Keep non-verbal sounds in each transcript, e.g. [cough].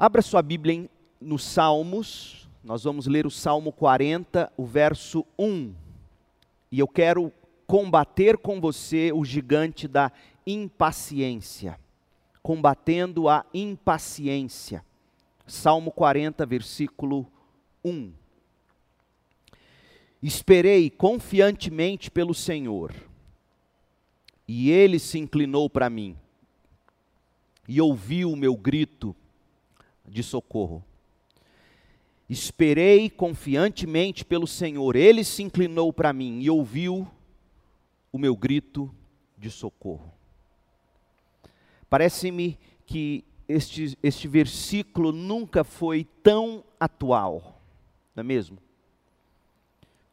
Abra sua Bíblia nos Salmos, nós vamos ler o Salmo 40, o verso 1. E eu quero combater com você o gigante da impaciência. Combatendo a impaciência. Salmo 40, versículo 1. Esperei confiantemente pelo Senhor, e ele se inclinou para mim, e ouviu o meu grito de socorro. Esperei confiantemente pelo Senhor, ele se inclinou para mim e ouviu o meu grito de socorro. Parece-me que este, este versículo nunca foi tão atual, não é mesmo?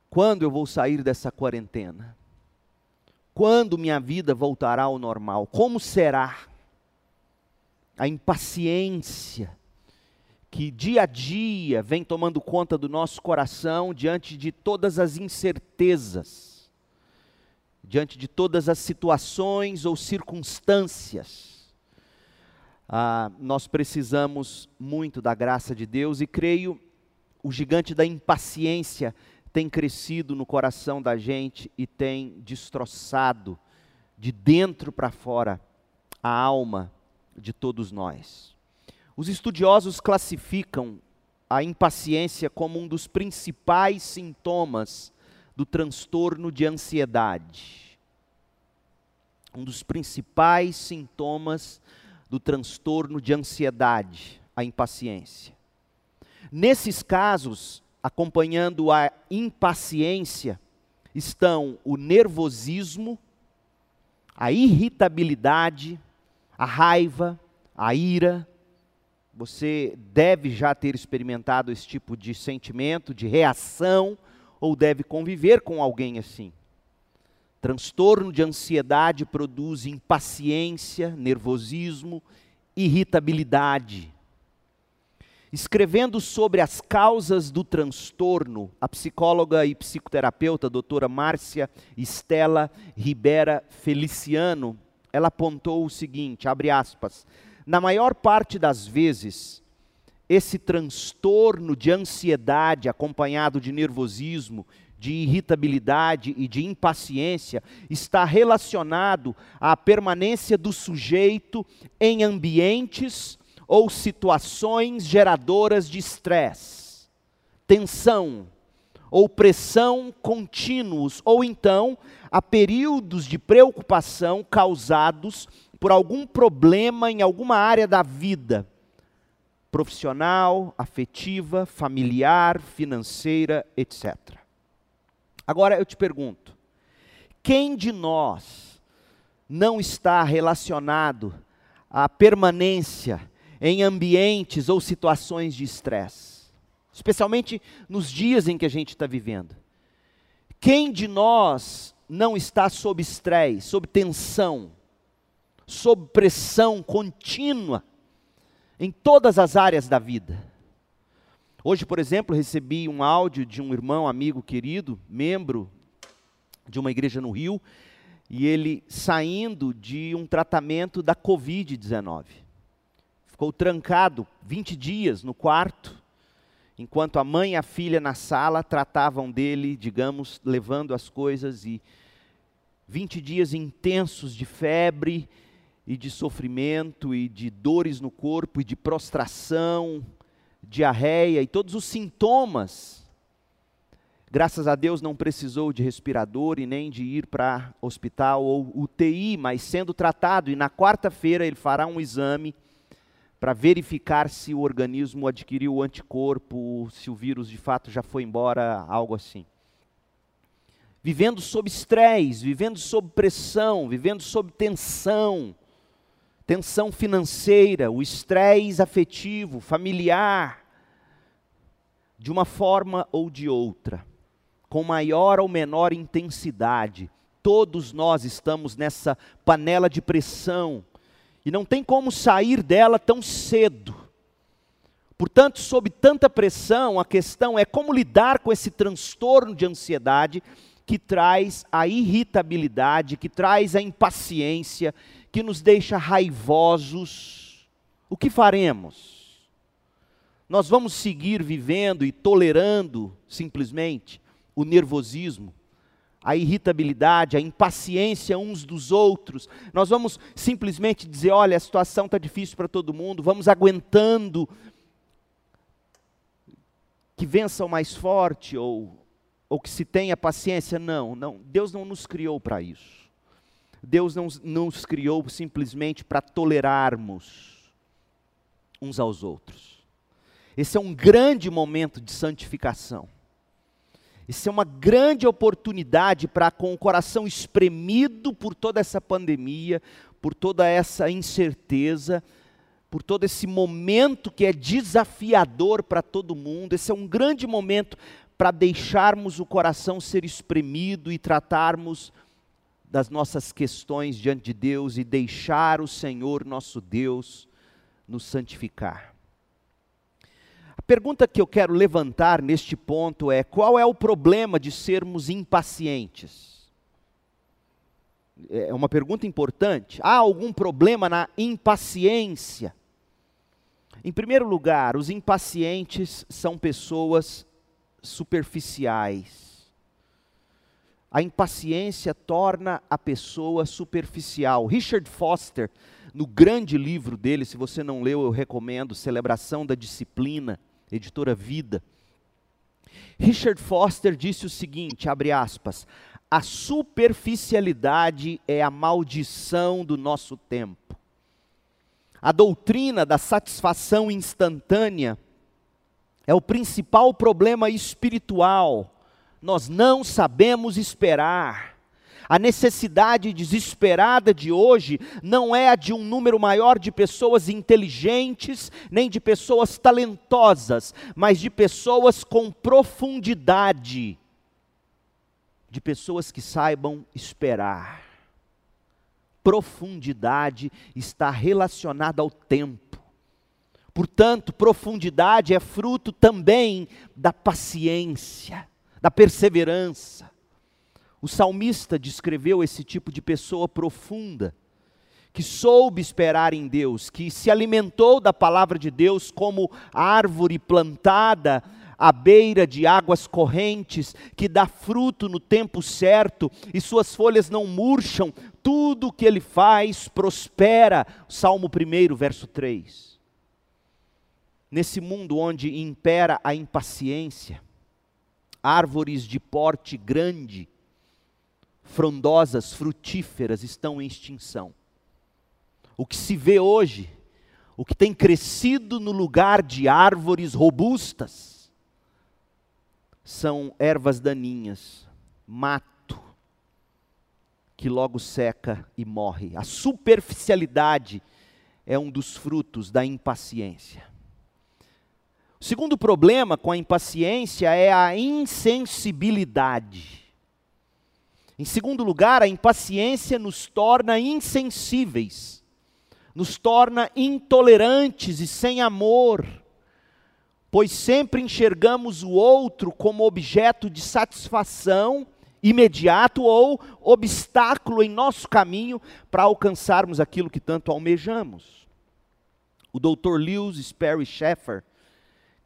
Quando eu vou sair dessa quarentena? Quando minha vida voltará ao normal? Como será? A impaciência que dia a dia vem tomando conta do nosso coração diante de todas as incertezas, diante de todas as situações ou circunstâncias ah, nós precisamos muito da graça de Deus e creio o gigante da impaciência tem crescido no coração da gente e tem destroçado de dentro para fora a alma de todos nós. Os estudiosos classificam a impaciência como um dos principais sintomas do transtorno de ansiedade. Um dos principais sintomas do transtorno de ansiedade, a impaciência. Nesses casos, acompanhando a impaciência, estão o nervosismo, a irritabilidade, a raiva, a ira. Você deve já ter experimentado esse tipo de sentimento, de reação, ou deve conviver com alguém assim. Transtorno de ansiedade produz impaciência, nervosismo, irritabilidade. Escrevendo sobre as causas do transtorno, a psicóloga e psicoterapeuta doutora Márcia Estela Ribera Feliciano, ela apontou o seguinte, abre aspas, na maior parte das vezes, esse transtorno de ansiedade acompanhado de nervosismo, de irritabilidade e de impaciência está relacionado à permanência do sujeito em ambientes ou situações geradoras de estresse, tensão ou pressão contínuos, ou então a períodos de preocupação causados por algum problema em alguma área da vida profissional, afetiva, familiar, financeira, etc. Agora eu te pergunto: quem de nós não está relacionado à permanência em ambientes ou situações de estresse? Especialmente nos dias em que a gente está vivendo. Quem de nós não está sob estresse, sob tensão, sob pressão contínua em todas as áreas da vida? Hoje, por exemplo, recebi um áudio de um irmão, amigo querido, membro de uma igreja no Rio, e ele saindo de um tratamento da Covid-19. Ficou trancado 20 dias no quarto, enquanto a mãe e a filha na sala tratavam dele, digamos, levando as coisas e 20 dias intensos de febre e de sofrimento e de dores no corpo e de prostração, diarreia e todos os sintomas. Graças a Deus não precisou de respirador e nem de ir para hospital ou UTI, mas sendo tratado, e na quarta-feira ele fará um exame para verificar se o organismo adquiriu o anticorpo, se o vírus de fato já foi embora, algo assim. Vivendo sob estresse, vivendo sob pressão, vivendo sob tensão, tensão financeira, o estresse afetivo, familiar, de uma forma ou de outra, com maior ou menor intensidade, todos nós estamos nessa panela de pressão e não tem como sair dela tão cedo. Portanto, sob tanta pressão, a questão é como lidar com esse transtorno de ansiedade que traz a irritabilidade, que traz a impaciência, que nos deixa raivosos, o que faremos? Nós vamos seguir vivendo e tolerando simplesmente o nervosismo, a irritabilidade, a impaciência uns dos outros. Nós vamos simplesmente dizer: olha, a situação está difícil para todo mundo, vamos aguentando que vença o mais forte ou, ou que se tenha paciência. Não, não. Deus não nos criou para isso. Deus não, nos criou simplesmente para tolerarmos uns aos outros. Esse é um grande momento de santificação. Isso é uma grande oportunidade para, com o coração espremido por toda essa pandemia, por toda essa incerteza, por todo esse momento que é desafiador para todo mundo. Esse é um grande momento para deixarmos o coração ser espremido e tratarmos das nossas questões diante de Deus e deixar o Senhor nosso Deus nos santificar pergunta que eu quero levantar neste ponto é: qual é o problema de sermos impacientes? É uma pergunta importante. Há algum problema na impaciência? Em primeiro lugar, os impacientes são pessoas superficiais. A impaciência torna a pessoa superficial. Richard Foster, no grande livro dele, se você não leu, eu recomendo, Celebração da Disciplina, editora Vida. Richard Foster disse o seguinte, abre aspas, a superficialidade é a maldição do nosso tempo. A doutrina da satisfação instantânea é o principal problema espiritual. Nós não sabemos esperar. A necessidade desesperada de hoje não é a de um número maior de pessoas inteligentes, nem de pessoas talentosas, mas de pessoas com profundidade, de pessoas que saibam esperar. Profundidade está relacionada ao tempo. Portanto, profundidade é fruto também da paciência, da perseverança. O salmista descreveu esse tipo de pessoa profunda, que soube esperar em Deus, que se alimentou da palavra de Deus como árvore plantada à beira de águas correntes, que dá fruto no tempo certo e suas folhas não murcham, tudo o que ele faz prospera. Salmo 1, verso 3. Nesse mundo onde impera a impaciência, árvores de porte grande, frondosas, frutíferas estão em extinção. O que se vê hoje, o que tem crescido no lugar de árvores robustas, são ervas daninhas, mato, que logo seca e morre. A superficialidade é um dos frutos da impaciência. O segundo problema com a impaciência é a insensibilidade. Em segundo lugar, a impaciência nos torna insensíveis, nos torna intolerantes e sem amor, pois sempre enxergamos o outro como objeto de satisfação imediato ou obstáculo em nosso caminho para alcançarmos aquilo que tanto almejamos. O Dr. Lewis Sperry Sheffer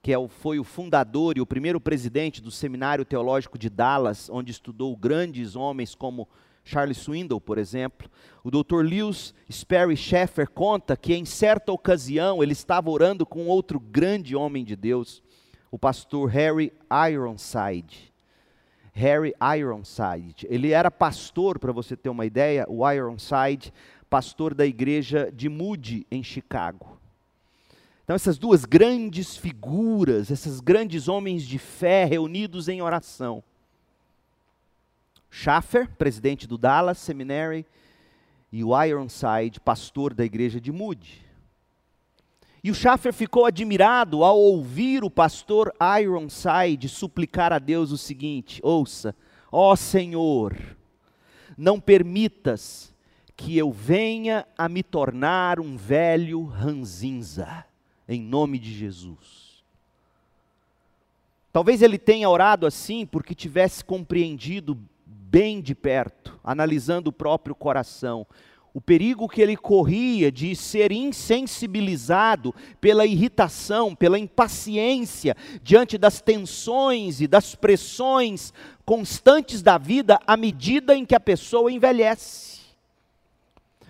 que é foi o fundador e o primeiro presidente do Seminário Teológico de Dallas, onde estudou grandes homens como Charles Swindoll, por exemplo. O Dr. Lewis Sperry Sheffer conta que em certa ocasião ele estava orando com outro grande homem de Deus, o pastor Harry Ironside. Harry Ironside. Ele era pastor, para você ter uma ideia, o Ironside, pastor da igreja de Moody, em Chicago. Então, essas duas grandes figuras, esses grandes homens de fé reunidos em oração. Schaffer, presidente do Dallas Seminary, e o Ironside, pastor da igreja de Moody. E o Schaffer ficou admirado ao ouvir o pastor Ironside suplicar a Deus o seguinte: Ouça, ó Senhor, não permitas que eu venha a me tornar um velho ranzinza em nome de Jesus. Talvez ele tenha orado assim porque tivesse compreendido bem de perto, analisando o próprio coração, o perigo que ele corria de ser insensibilizado pela irritação, pela impaciência diante das tensões e das pressões constantes da vida à medida em que a pessoa envelhece.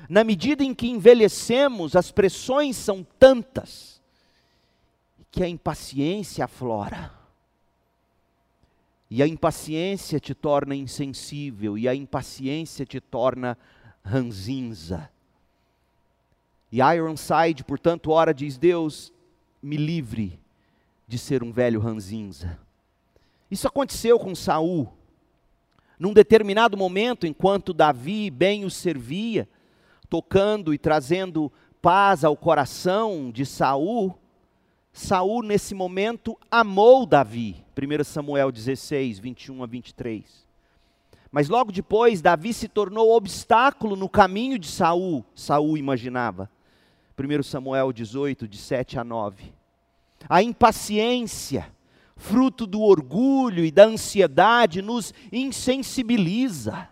Na medida em que envelhecemos, as pressões são tantas que a impaciência aflora. E a impaciência te torna insensível, e a impaciência te torna ranzinza. E Ironside, portanto, ora diz: Deus, me livre de ser um velho ranzinza. Isso aconteceu com Saul. Num determinado momento, enquanto Davi bem o servia, tocando e trazendo paz ao coração de Saul, Saul nesse momento amou Davi. 1 Samuel 16, 21 a 23. Mas logo depois, Davi se tornou obstáculo no caminho de Saul, Saul imaginava. 1 Samuel 18, de 7 a 9. A impaciência, fruto do orgulho e da ansiedade, nos insensibiliza,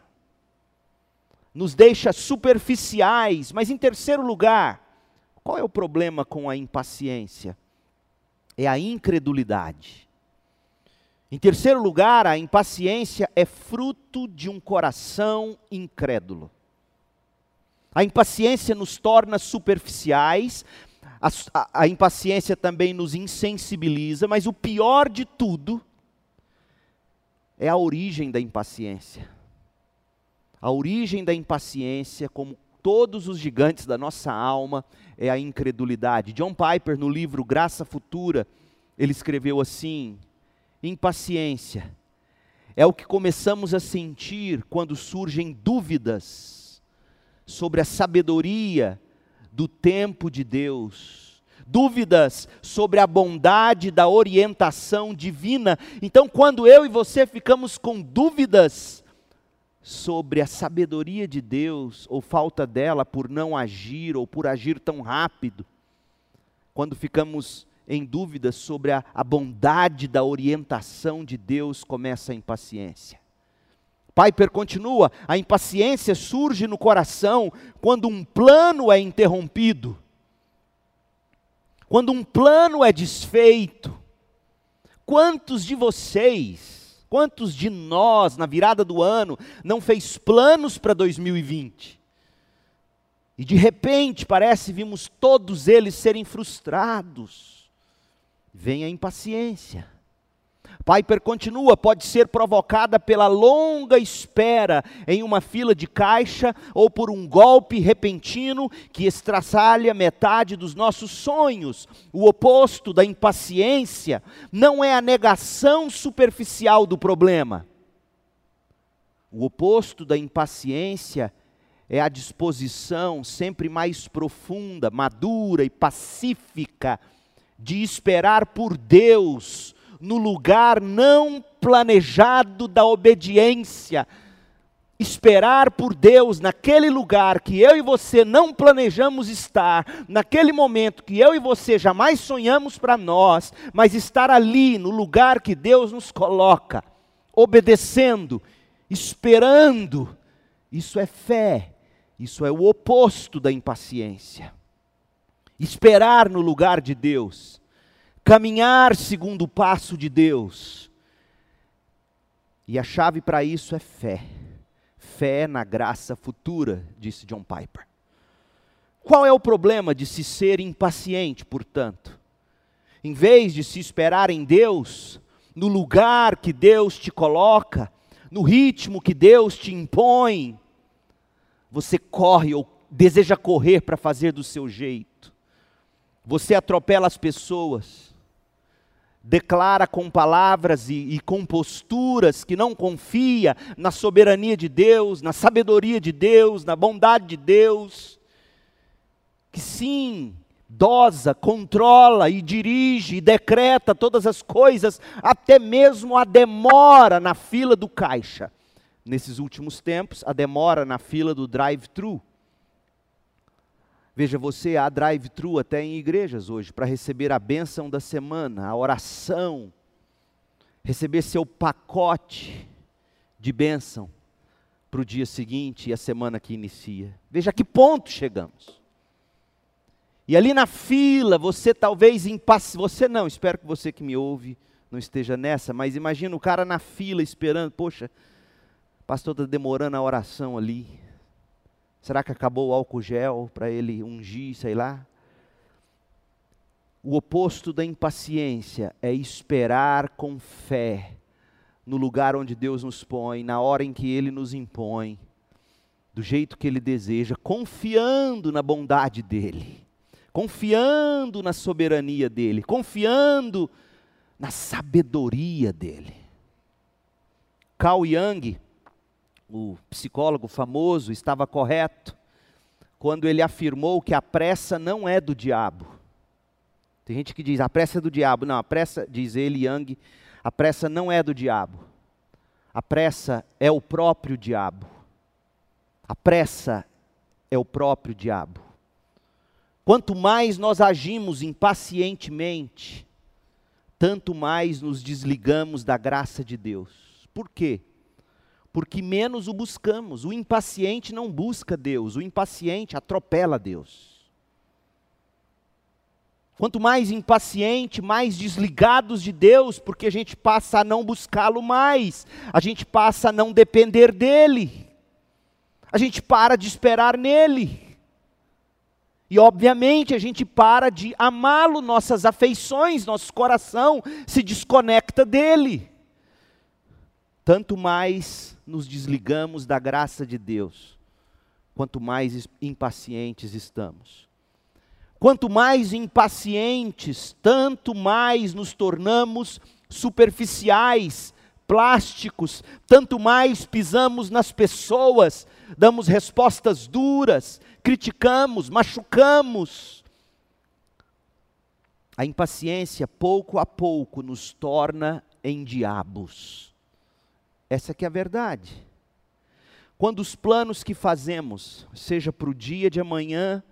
nos deixa superficiais. Mas em terceiro lugar, qual é o problema com a impaciência? É a incredulidade. Em terceiro lugar, a impaciência é fruto de um coração incrédulo. A impaciência nos torna superficiais, a, a, a, impaciência também nos insensibiliza, mas o pior de tudo é a origem da impaciência. A origem da impaciência, como todos os gigantes da nossa alma, é a incredulidade. John Piper, no livro Graça Futura, ele escreveu assim: impaciência é o que começamos a sentir quando surgem dúvidas sobre a sabedoria do tempo de Deus, dúvidas sobre a bondade da orientação divina. Então, quando eu e você ficamos com dúvidas sobre a sabedoria de Deus ou falta dela por não agir ou por agir tão rápido, quando ficamos em dúvida sobre a, a bondade da orientação de Deus, começa a impaciência. Piper continua: a impaciência surge no coração quando um plano é interrompido, quando um plano é desfeito. Quantos de vocês, quantos de nós, na virada do ano, não fez planos para 2020? E de repente, parece, vimos todos eles serem frustrados vem a impaciência. Piper continua, pode ser provocada pela longa espera em uma fila de caixa ou por um golpe repentino que estraçalha metade dos nossos sonhos. O oposto da impaciência não é a negação superficial do problema. O oposto da impaciência é a disposição sempre mais profunda, madura e pacífica de esperar por Deus no lugar não planejado da obediência. Esperar por Deus naquele lugar que eu e você não planejamos estar, naquele momento que eu e você jamais sonhamos para nós, mas estar ali no lugar que Deus nos coloca, obedecendo, esperando, isso é fé, isso é o oposto da impaciência esperar no lugar de Deus, caminhar segundo o passo de Deus. E a chave para isso é fé. Fé na graça futura, disse John Piper. Qual é o problema de se ser impaciente, portanto? Em vez de se esperar em Deus, no lugar que Deus te coloca, no ritmo que Deus te impõe, você corre ou deseja correr para fazer do seu jeito. Você atropela as pessoas, declara com palavras e, e, com posturas que não confia na soberania de Deus, na sabedoria de Deus, na bondade de Deus, que sim, dosa, controla e dirige e decreta todas as coisas, até mesmo a demora na fila do caixa. Nesses últimos tempos, a demora na fila do drive-thru Veja, você há drive-thru até em igrejas hoje para receber a bênção da semana, a oração, receber seu pacote de bênção. para o dia seguinte e a semana que inicia. Veja a que ponto chegamos. E ali na fila, você talvez impasse, você não, espero que você que me ouve não esteja nessa, mas imagina o cara na fila esperando, poxa, pastor está demorando a oração ali. Será que acabou o álcool gel para ele ungir, sei lá? O oposto da impaciência é esperar com fé no lugar onde Deus nos põe, na hora em que Ele nos impõe, do jeito que Ele deseja, confiando na bondade dEle, confiando na soberania dEle, confiando na sabedoria dEle. Carl Jung, o psicólogo famoso, estava correto quando ele afirmou que a pressa não é do diabo. Tem gente que diz, a pressa é do diabo. Não, a pressa, diz ele, Young, a pressa não é do diabo. A pressa é o próprio diabo. A pressa é o próprio diabo. Quanto mais nós agimos impacientemente, tanto mais nos desligamos da graça de Deus. Por quê? Porque menos o buscamos. O impaciente não busca Deus, o impaciente atropela Deus. Quanto mais impaciente, mais desligados de Deus, porque a gente passa a não buscá-lo mais, a gente passa a não depender dele, a gente para de esperar nele. E obviamente a gente para de amá-lo, nossas afeições, nosso coração se desconecta dele. Tanto mais nos desligamos da graça de Deus, quanto mais impacientes estamos. Quanto mais impacientes, tanto mais nos tornamos superficiais, plásticos, tanto mais pisamos nas pessoas, damos respostas duras, criticamos, machucamos. A impaciência, pouco a pouco, nos torna em diabos. Essa que é a verdade. Quando os planos que fazemos, seja para o dia de amanhã,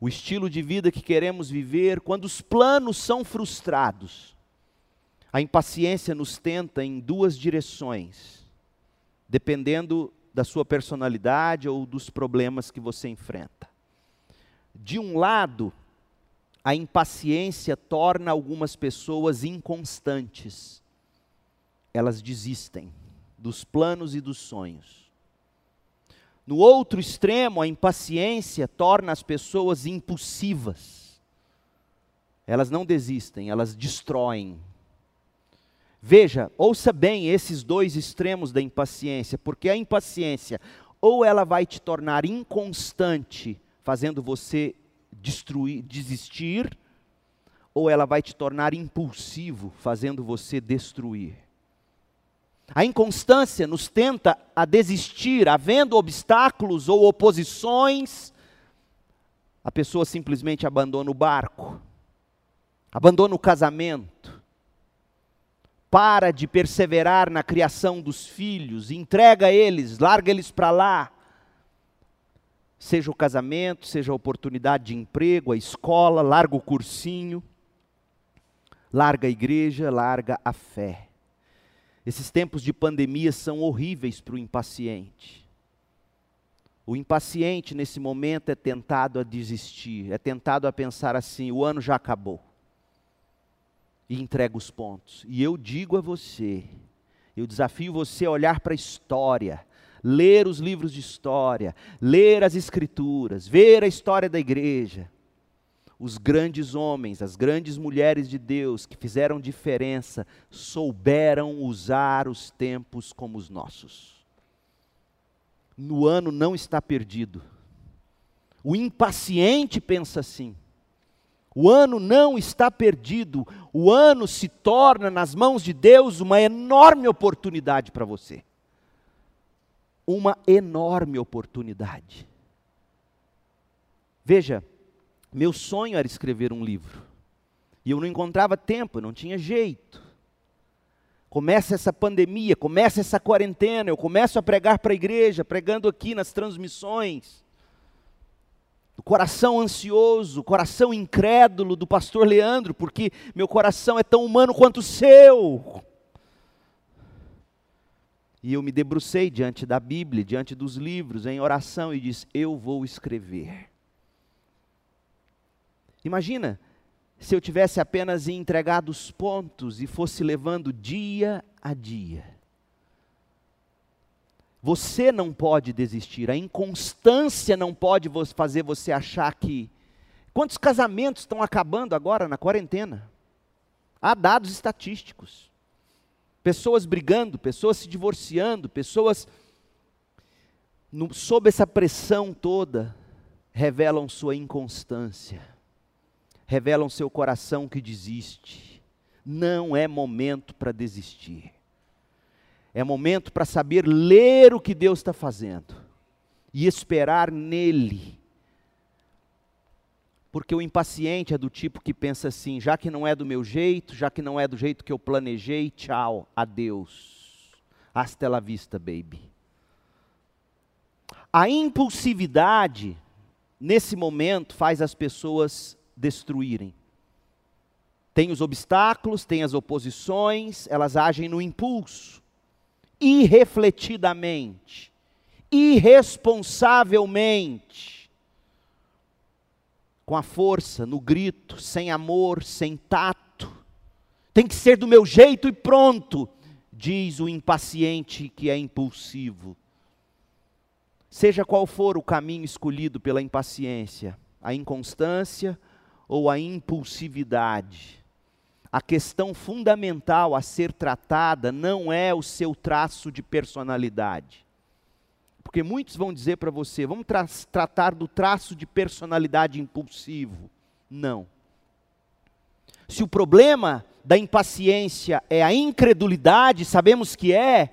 o estilo de vida que queremos viver, quando os planos são frustrados, a impaciência nos tenta em duas direções, dependendo da sua personalidade ou dos problemas que você enfrenta. De um lado, a impaciência torna algumas pessoas inconstantes. Elas desistem dos planos e dos sonhos. No outro extremo, a impaciência torna as pessoas impulsivas. Elas não desistem, elas destroem. Veja, ouça bem esses dois extremos da impaciência, porque a impaciência ou ela vai te tornar inconstante, fazendo você destruir, desistir, ou ela vai te tornar impulsivo, fazendo você destruir. A inconstância nos tenta a desistir, havendo obstáculos ou oposições, a pessoa simplesmente abandona o barco, abandona o casamento, para de perseverar na criação dos filhos, entrega eles, larga eles para lá. Seja o casamento, seja a oportunidade de emprego, a escola, larga o cursinho, larga a igreja, larga a fé. Esses tempos de pandemia são horríveis para o impaciente. O impaciente nesse momento é tentado a desistir, é tentado a pensar assim: o ano já acabou. E entrega os pontos. E eu digo a você, eu desafio você a olhar para a história, ler os livros de história, ler as escrituras, ver a história da igreja os grandes homens, as grandes mulheres de Deus que fizeram diferença, souberam usar os tempos como os nossos. No ano não está perdido. O impaciente pensa assim. O ano não está perdido. O ano se torna nas mãos de Deus uma enorme oportunidade para você. Uma enorme oportunidade. Veja, meu sonho era escrever um livro. E eu não encontrava tempo, não tinha jeito. Começa essa pandemia, começa essa quarentena, eu começo a pregar para a igreja, pregando aqui nas transmissões. O coração ansioso, o coração incrédulo do pastor Leandro, porque meu coração é tão humano quanto o seu. E eu me debrucei diante da Bíblia, diante dos livros, em oração e disse: Eu vou escrever. Imagina se eu tivesse apenas entregado os pontos e fosse levando dia a dia. Você não pode desistir, a inconstância não pode fazer você achar que. Quantos casamentos estão acabando agora na quarentena? Há dados estatísticos. Pessoas brigando, pessoas se divorciando, pessoas no, sob essa pressão toda, revelam sua inconstância, revelam seu coração que desiste. Não é momento para desistir. É momento para saber ler o que Deus está fazendo e esperar nele porque o impaciente é do tipo que pensa assim: já que não é do meu jeito, já que não é do jeito que eu planejei, tchau, adeus. Hasta la vista, baby. A impulsividade, nesse momento, faz as pessoas destruírem. Tem os obstáculos, tem as oposições, elas agem no impulso, irrefletidamente, irresponsavelmente com a força, no grito, sem amor, sem tato. Tem que ser do meu jeito e pronto, diz o impaciente que é impulsivo. Seja qual for o caminho escolhido pela impaciência, a inconstância ou a impulsividade, a questão fundamental a ser tratada não é o seu traço de personalidade porque muitos vão dizer para você, vamos tra tratar do traço de personalidade impulsivo. Não. Se o problema da impaciência é a incredulidade, sabemos que é,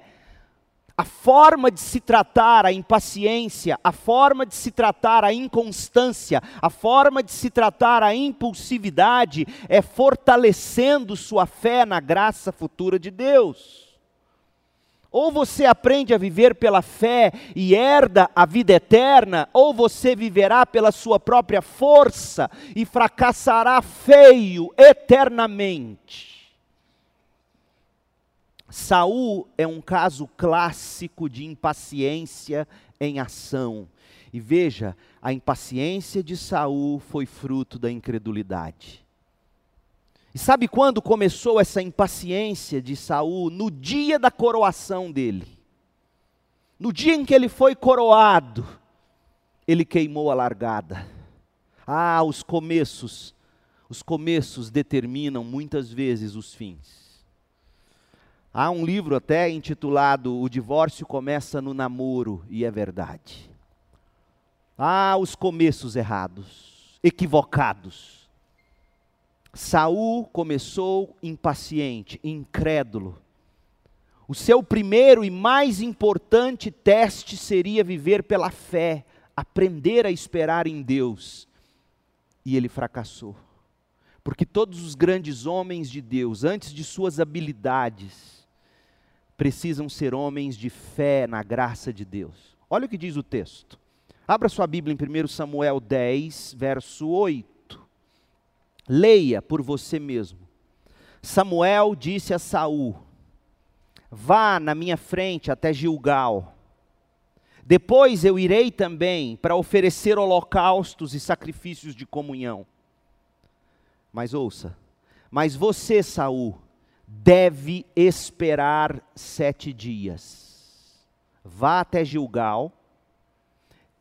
a forma de se tratar a impaciência, a forma de se tratar a inconstância, a forma de se tratar a impulsividade é fortalecendo sua fé na graça futura de Deus. Ou você aprende a viver pela fé e herda a vida eterna, ou você viverá pela sua própria força e fracassará feio eternamente. Saul é um caso clássico de impaciência em ação. E veja, a impaciência de Saul foi fruto da incredulidade. E sabe quando começou essa impaciência de Saul? No dia da coroação dele. No dia em que ele foi coroado, ele queimou a largada. Ah, os começos, os começos determinam muitas vezes os fins. Há um livro até intitulado O Divórcio Começa no Namoro, e é verdade. Ah, os começos errados, equivocados Saul começou impaciente, incrédulo. O seu primeiro e mais importante teste seria viver pela fé, aprender a esperar em Deus. E ele fracassou. Porque todos os grandes homens de Deus, antes de suas habilidades, precisam ser homens de fé na graça de Deus. Olha o que diz o texto. Abra sua Bíblia em 1 Samuel 10, verso 8. Leia por você mesmo. Samuel disse a Saul: Vá na minha frente até Gilgal. Depois eu irei também para oferecer holocaustos e sacrifícios de comunhão. Mas ouça, mas você, Saul, deve esperar sete dias. Vá até Gilgal,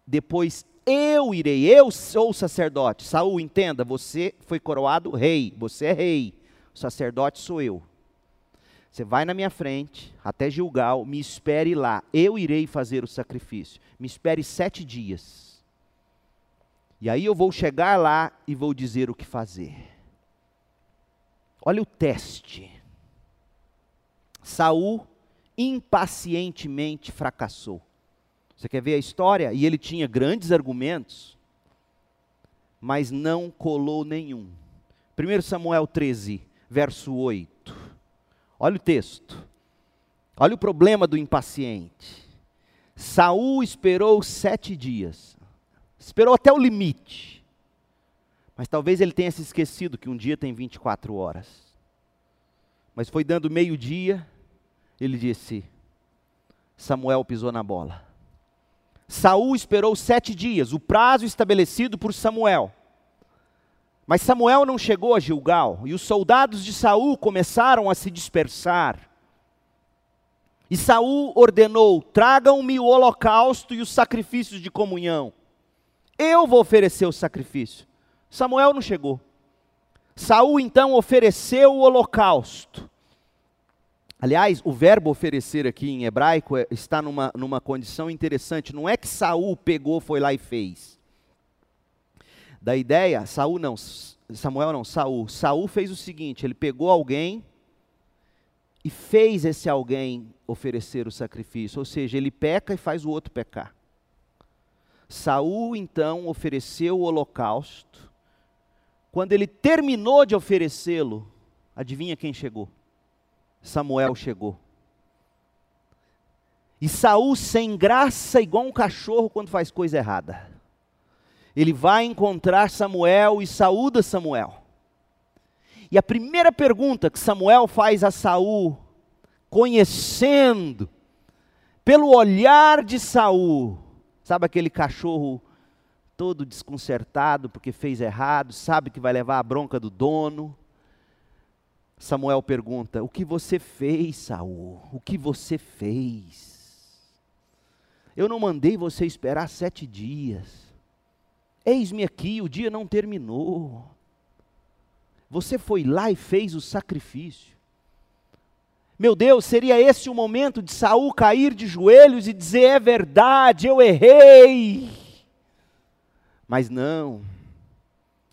depois eu irei, eu sou o sacerdote. Saul, entenda, você foi coroado rei, você é rei. O sacerdote sou eu. Você vai na minha frente, até Gilgal, me espere lá. Eu irei fazer o sacrifício. Me espere sete dias. E aí eu vou chegar lá e vou dizer o que fazer. Olha o teste. Saul impacientemente fracassou. Você quer ver a história? E ele tinha grandes argumentos, mas não colou nenhum. 1 Samuel 13, verso 8. Olha o texto. Olha o problema do impaciente. Saul esperou sete dias. Esperou até o limite. Mas talvez ele tenha se esquecido que um dia tem 24 horas. Mas foi dando meio-dia, ele disse: Samuel pisou na bola. Saul esperou sete dias, o prazo estabelecido por Samuel. Mas Samuel não chegou a Gilgal, e os soldados de Saul começaram a se dispersar. E Saul ordenou: tragam-me o holocausto e os sacrifícios de comunhão. Eu vou oferecer o sacrifício. Samuel não chegou. Saul então ofereceu o holocausto. Aliás, o verbo oferecer aqui em hebraico é, está numa, numa condição interessante. Não é que Saul pegou, foi lá e fez. Da ideia, Saul não, Samuel não, Saul. Saul fez o seguinte: ele pegou alguém e fez esse alguém oferecer o sacrifício. Ou seja, ele peca e faz o outro pecar. Saul então ofereceu o holocausto. Quando ele terminou de oferecê-lo, adivinha quem chegou? Samuel chegou. E Saul sem graça, igual um cachorro quando faz coisa errada. Ele vai encontrar Samuel e saúda Samuel. E a primeira pergunta que Samuel faz a Saul, conhecendo pelo olhar de Saul, sabe aquele cachorro todo desconcertado porque fez errado, sabe que vai levar a bronca do dono, Samuel pergunta: O que você fez, Saul? O que você fez? Eu não mandei você esperar sete dias. Eis-me aqui, o dia não terminou. Você foi lá e fez o sacrifício. Meu Deus, seria esse o momento de Saul cair de joelhos e dizer: É verdade, eu errei. Mas não.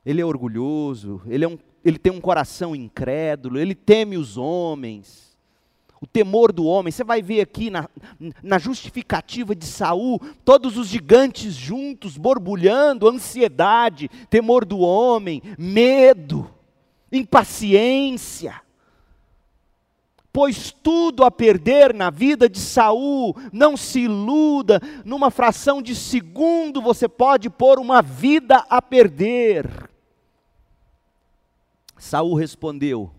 Ele é orgulhoso, ele é um ele tem um coração incrédulo, ele teme os homens. O temor do homem, você vai ver aqui na, na justificativa de Saul, todos os gigantes juntos, borbulhando, ansiedade, temor do homem, medo, impaciência. Pois tudo a perder na vida de Saul, não se iluda, numa fração de segundo você pode pôr uma vida a perder. Saul respondeu: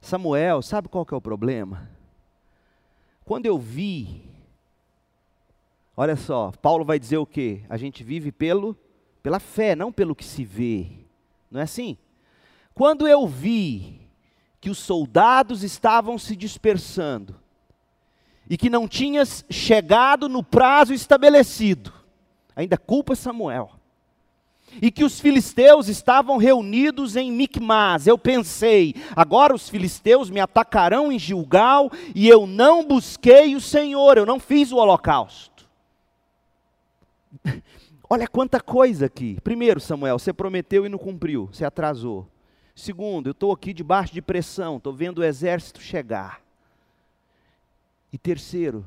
Samuel, sabe qual que é o problema? Quando eu vi, olha só, Paulo vai dizer o quê? A gente vive pelo pela fé, não pelo que se vê. Não é assim? Quando eu vi que os soldados estavam se dispersando e que não tinhas chegado no prazo estabelecido, ainda culpa Samuel e que os filisteus estavam reunidos em Micmas. Eu pensei, agora os filisteus me atacarão em Gilgal e eu não busquei o Senhor, eu não fiz o holocausto. [laughs] Olha quanta coisa aqui. Primeiro, Samuel, você prometeu e não cumpriu, você atrasou. Segundo, eu estou aqui debaixo de pressão, estou vendo o exército chegar. E terceiro,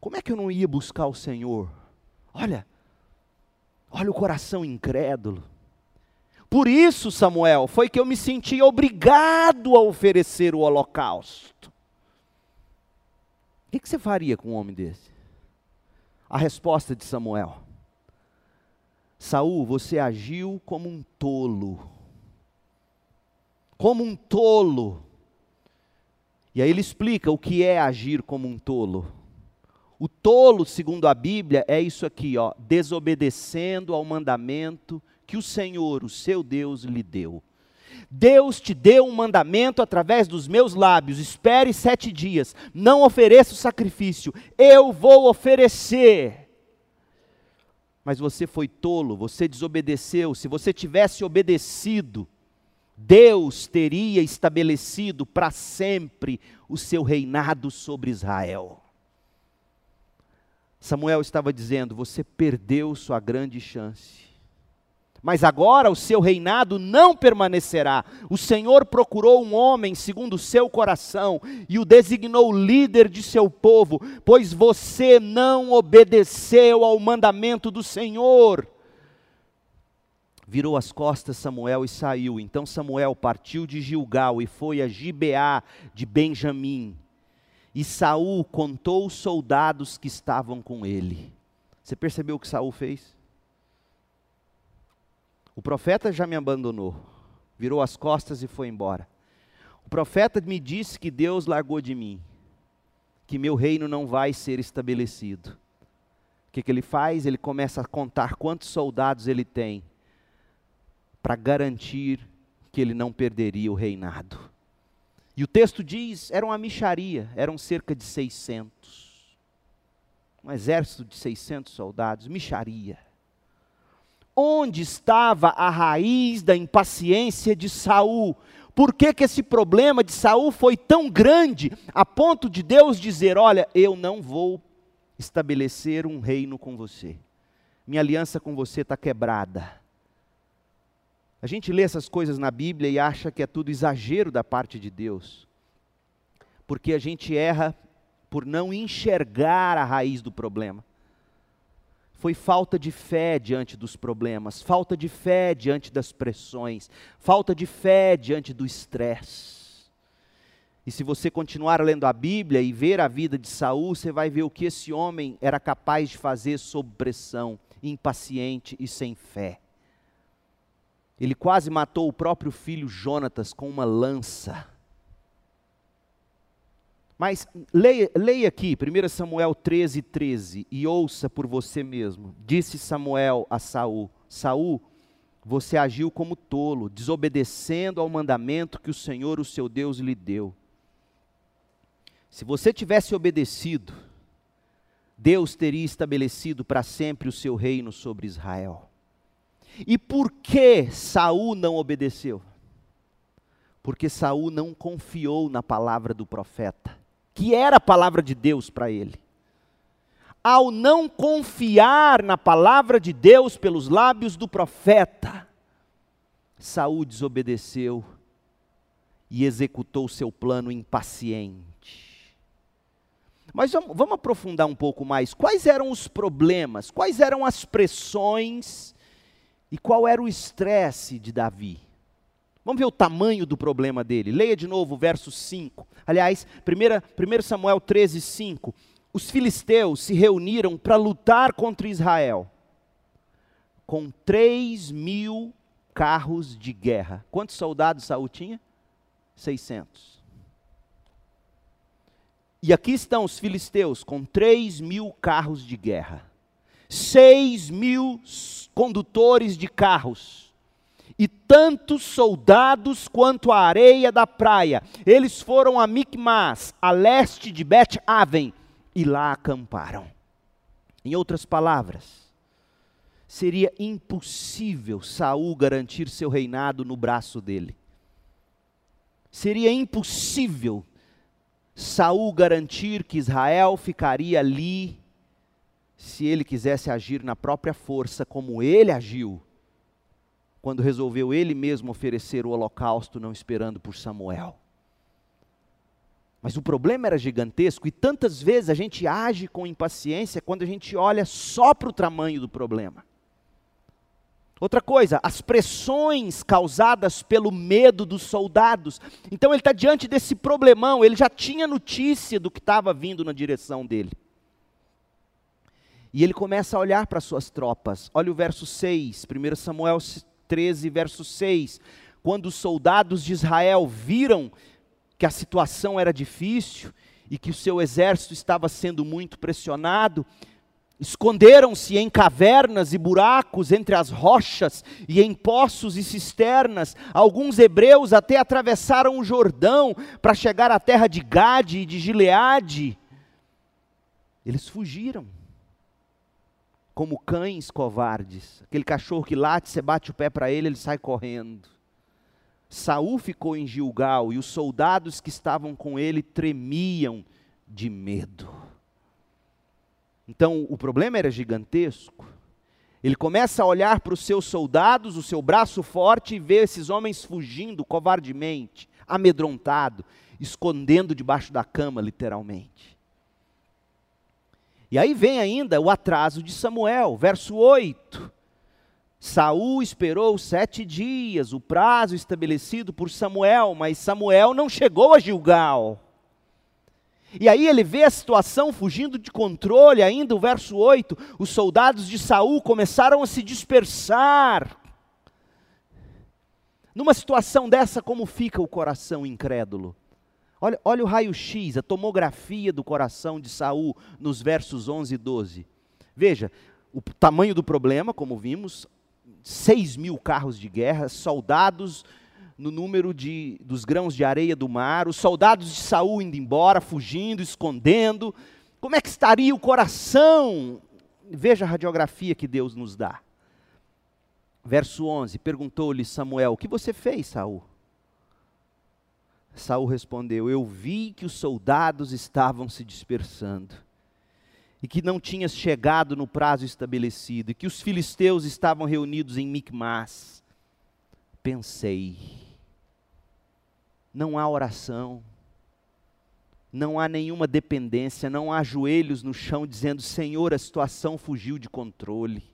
como é que eu não ia buscar o Senhor? Olha, Olha o coração incrédulo. Por isso, Samuel, foi que eu me senti obrigado a oferecer o holocausto. O que, você faria com um homem desse? A resposta de Samuel: Saul, você agiu como um tolo. Como um tolo. E aí ele explica o que é agir como um tolo. O tolo, segundo a Bíblia, é isso aqui, ó, desobedecendo ao mandamento que o Senhor, o seu Deus, lhe deu. Deus te deu um mandamento através dos meus lábios: espere sete dias, não ofereça o sacrifício, eu vou oferecer. Mas você foi tolo, você desobedeceu. Se você tivesse obedecido, Deus teria estabelecido para sempre o seu reinado sobre Israel. Samuel estava dizendo: Você perdeu sua grande chance. Mas agora o seu reinado não permanecerá. O Senhor procurou um homem segundo o seu coração e o designou líder de seu povo, pois você não obedeceu ao mandamento do Senhor. Virou as costas Samuel e saiu. Então Samuel partiu de Gilgal e foi a Gibeá de Benjamim. E Saul contou os soldados que estavam com ele. Você percebeu o que Saul fez? O profeta já me abandonou, virou as costas e foi embora. O profeta me disse que Deus largou de mim, que meu reino não vai ser estabelecido. O que, que ele faz? Ele começa a contar quantos soldados ele tem para garantir que ele não perderia o reinado. E o texto diz: era uma micharia, eram cerca de 600. Um exército de 600 soldados, micharia. Onde estava a raiz da impaciência de Saul? Por que, que esse problema de Saul foi tão grande a ponto de Deus dizer: Olha, eu não vou estabelecer um reino com você. Minha aliança com você está quebrada. A gente lê essas coisas na Bíblia e acha que é tudo exagero da parte de Deus, porque a gente erra por não enxergar a raiz do problema foi falta de fé diante dos problemas, falta de fé diante das pressões, falta de fé diante do estresse. E se você continuar lendo a Bíblia e ver a vida de Saul, você vai ver o que esse homem era capaz de fazer sob pressão, impaciente e sem fé. Ele quase matou o próprio filho Jonatas com uma lança. Mas leia, leia aqui, 1 Samuel 13, 13, e ouça por você mesmo. Disse Samuel a Saul: Saul, você agiu como tolo, desobedecendo ao mandamento que o Senhor, o seu Deus, lhe deu. Se você tivesse obedecido, Deus teria estabelecido para sempre o seu reino sobre Israel. E por que Saul não obedeceu? Porque Saul não confiou na palavra do profeta que era a palavra de Deus para ele. Ao não confiar na palavra de Deus pelos lábios do profeta, Saul desobedeceu e executou seu plano impaciente. Mas vamos, vamos, aprofundar um pouco mais. Quais eram os problemas? Quais eram as pressões? E qual era o estresse de Davi? Vamos ver o tamanho do problema dele. Leia de novo o verso 5. Aliás, 1 Samuel 13, 5. Os filisteus se reuniram para lutar contra Israel com 3 mil carros de guerra. Quantos soldados Saul tinha? 600. E aqui estão os filisteus com 3 mil carros de guerra, 6 mil condutores de carros e tantos soldados quanto a areia da praia. Eles foram a Micmas, a leste de Bet-Aven, e lá acamparam. Em outras palavras, seria impossível Saul garantir seu reinado no braço dele. Seria impossível Saul garantir que Israel ficaria ali se ele quisesse agir na própria força como ele agiu quando resolveu ele mesmo oferecer o holocausto, não esperando por Samuel. Mas o problema era gigantesco e tantas vezes a gente age com impaciência quando a gente olha só para o tamanho do problema. Outra coisa, as pressões causadas pelo medo dos soldados. Então ele está diante desse problemão, ele já tinha notícia do que estava vindo na direção dele. E ele começa a olhar para suas tropas. Olha o verso 6, 1 Samuel 13, verso 6. Quando os soldados de Israel viram que a situação era difícil e que o seu exército estava sendo muito pressionado, esconderam-se em cavernas e buracos entre as rochas e em poços e cisternas. Alguns hebreus até atravessaram o Jordão para chegar à terra de Gade e de Gileade. Eles fugiram como cães covardes. Aquele cachorro que late, você bate o pé para ele, ele sai correndo. Saul ficou em Gilgal e os soldados que estavam com ele tremiam de medo. Então, o problema era gigantesco. Ele começa a olhar para os seus soldados, o seu braço forte, e vê esses homens fugindo covardemente, amedrontado, escondendo debaixo da cama, literalmente. E aí vem ainda o atraso de Samuel, verso 8. Saul esperou sete dias, o prazo estabelecido por Samuel, mas Samuel não chegou a Gilgal. E aí ele vê a situação fugindo de controle, ainda o verso 8, os soldados de Saul começaram a se dispersar. Numa situação dessa, como fica o coração incrédulo? Olha, olha o raio-x, a tomografia do coração de Saul nos versos 11 e 12. Veja, o tamanho do problema, como vimos, 6 mil carros de guerra, soldados no número de, dos grãos de areia do mar, os soldados de Saul indo embora, fugindo, escondendo. Como é que estaria o coração? Veja a radiografia que Deus nos dá. Verso 11: Perguntou-lhe Samuel: O que você fez, Saul? Saul respondeu: Eu vi que os soldados estavam se dispersando e que não tinhas chegado no prazo estabelecido e que os filisteus estavam reunidos em Micmas. Pensei: Não há oração, não há nenhuma dependência, não há joelhos no chão dizendo: Senhor, a situação fugiu de controle.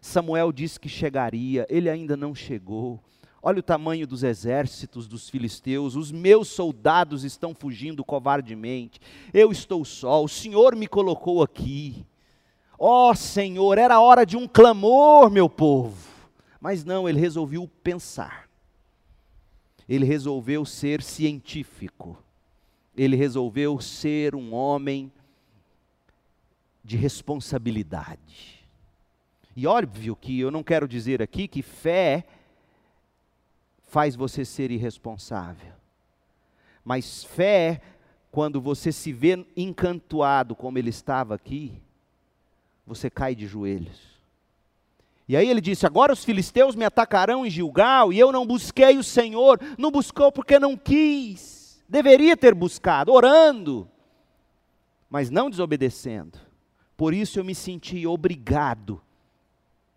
Samuel disse que chegaria, ele ainda não chegou. Olha o tamanho dos exércitos dos filisteus, os meus soldados estão fugindo covardemente. Eu estou só, o Senhor me colocou aqui. Ó oh, Senhor, era hora de um clamor, meu povo. Mas não, ele resolveu pensar. Ele resolveu ser científico. Ele resolveu ser um homem de responsabilidade. E óbvio que eu não quero dizer aqui que fé faz você ser irresponsável. Mas fé, quando você se vê encantoado como ele estava aqui, você cai de joelhos. E aí ele disse: Agora os filisteus me atacarão em Gilgal, e eu não busquei o Senhor. Não buscou porque não quis. Deveria ter buscado, orando, mas não desobedecendo. Por isso eu me senti obrigado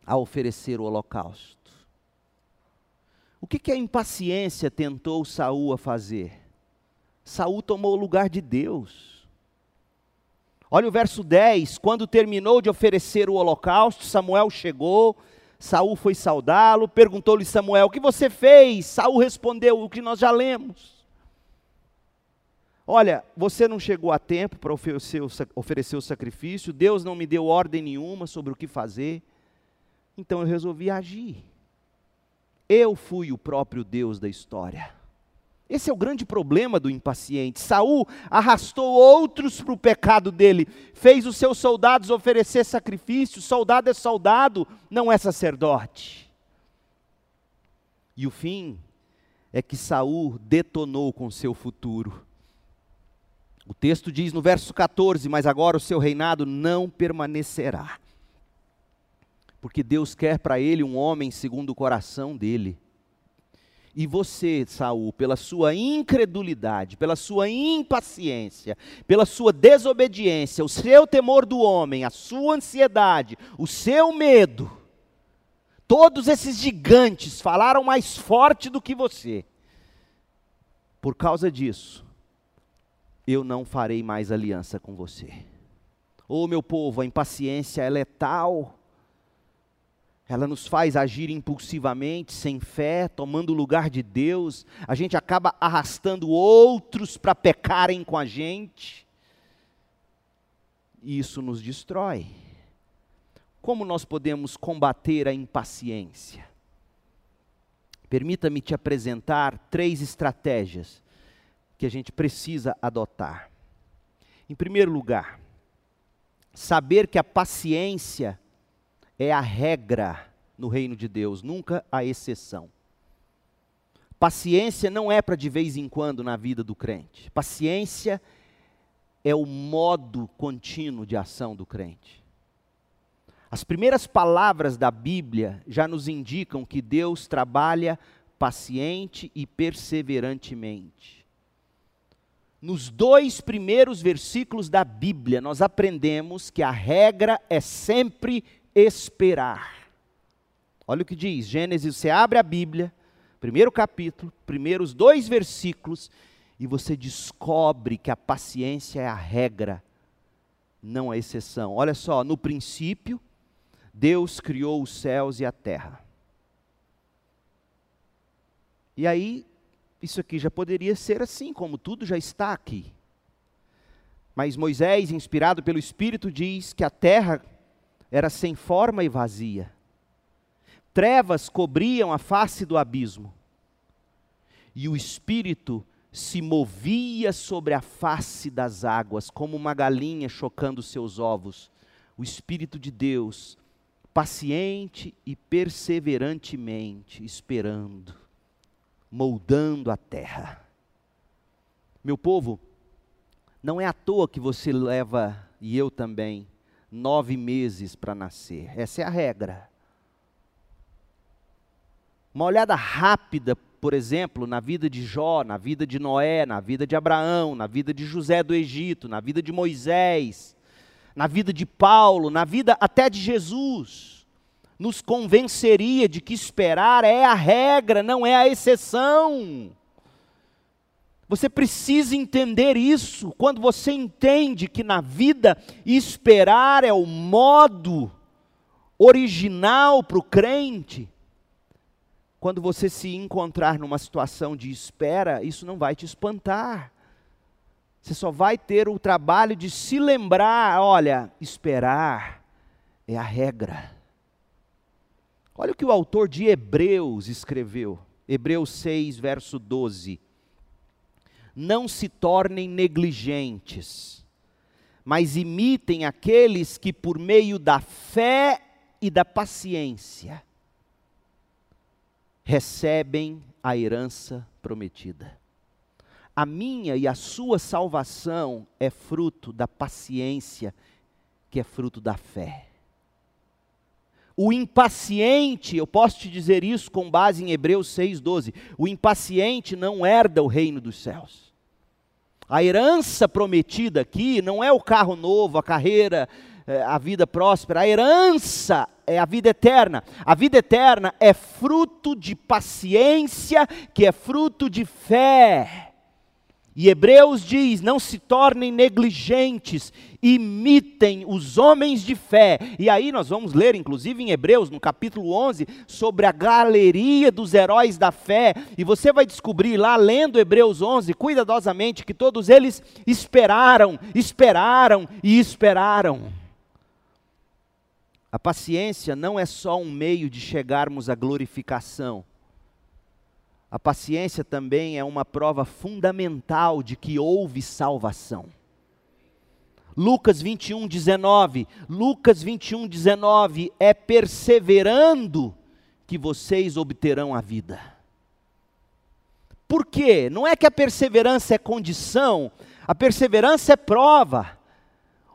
a oferecer o holocausto. O que, que a impaciência tentou Saul a fazer? Saul tomou o lugar de Deus. Olha o verso 10, quando terminou de oferecer o holocausto, Samuel chegou, Saul foi saudá-lo, perguntou-lhe Samuel: "O que você fez?" Saul respondeu: "O que nós já lemos." Olha, você não chegou a tempo para oferecer, oferecer o sacrifício, Deus não me deu ordem nenhuma sobre o que fazer, então eu resolvi agir. Eu fui o próprio Deus da história. Esse é o grande problema do impaciente. Saul arrastou outros para o pecado dele, fez os seus soldados oferecer sacrifício. Soldado é soldado, não é sacerdote. E o fim é que Saul detonou com seu futuro. O texto diz no verso 14: Mas agora o seu reinado não permanecerá porque Deus quer para ele um homem segundo o coração dele. E você, Saul, pela sua incredulidade, pela sua impaciência, pela sua desobediência, o seu temor do homem, a sua ansiedade, o seu medo, todos esses gigantes falaram mais forte do que você. Por causa disso, eu não farei mais aliança com você. Ô oh, meu povo, a impaciência é letal ela nos faz agir impulsivamente, sem fé, tomando o lugar de Deus. A gente acaba arrastando outros para pecarem com a gente. E isso nos destrói. Como nós podemos combater a impaciência? Permita-me te apresentar três estratégias que a gente precisa adotar. Em primeiro lugar, saber que a paciência é a regra no reino de Deus, nunca a exceção. Paciência não é para de vez em quando na vida do crente. Paciência é o modo contínuo de ação do crente. As primeiras palavras da Bíblia já nos indicam que Deus trabalha paciente e perseverantemente. Nos dois primeiros versículos da Bíblia, nós aprendemos que a regra é sempre esperar. Olha o que diz, Gênesis, você abre a Bíblia, primeiro capítulo, primeiros dois versículos, e você descobre que a paciência é a regra, não a exceção. Olha só, no princípio, Deus criou os céus e a terra. E aí, isso aqui já poderia ser assim, como tudo já está aqui. Mas Moisés, inspirado pelo Espírito, diz que a terra era sem forma e vazia. Trevas cobriam a face do abismo. E o Espírito se movia sobre a face das águas, como uma galinha chocando seus ovos. O Espírito de Deus, paciente e perseverantemente esperando, moldando a terra. Meu povo, não é à toa que você leva, e eu também, nove meses para nascer. Essa é a regra. Uma olhada rápida por exemplo, na vida de Jó, na vida de Noé, na vida de Abraão, na vida de José do Egito, na vida de Moisés, na vida de Paulo, na vida até de Jesus, nos convenceria de que esperar é a regra, não é a exceção. Você precisa entender isso. Quando você entende que na vida esperar é o modo original para o crente, quando você se encontrar numa situação de espera, isso não vai te espantar. Você só vai ter o trabalho de se lembrar: olha, esperar é a regra. Olha o que o autor de Hebreus escreveu, Hebreus 6, verso 12. Não se tornem negligentes, mas imitem aqueles que, por meio da fé e da paciência, recebem a herança prometida. A minha e a sua salvação é fruto da paciência, que é fruto da fé. O impaciente, eu posso te dizer isso com base em Hebreus 6,12: o impaciente não herda o reino dos céus. A herança prometida aqui não é o carro novo, a carreira, é, a vida próspera. A herança é a vida eterna. A vida eterna é fruto de paciência, que é fruto de fé. E Hebreus diz: não se tornem negligentes, imitem os homens de fé. E aí nós vamos ler, inclusive em Hebreus, no capítulo 11, sobre a galeria dos heróis da fé. E você vai descobrir lá, lendo Hebreus 11, cuidadosamente, que todos eles esperaram, esperaram e esperaram. A paciência não é só um meio de chegarmos à glorificação. A paciência também é uma prova fundamental de que houve salvação. Lucas 21, 19. Lucas 21, 19. É perseverando que vocês obterão a vida. Por quê? Não é que a perseverança é condição, a perseverança é prova.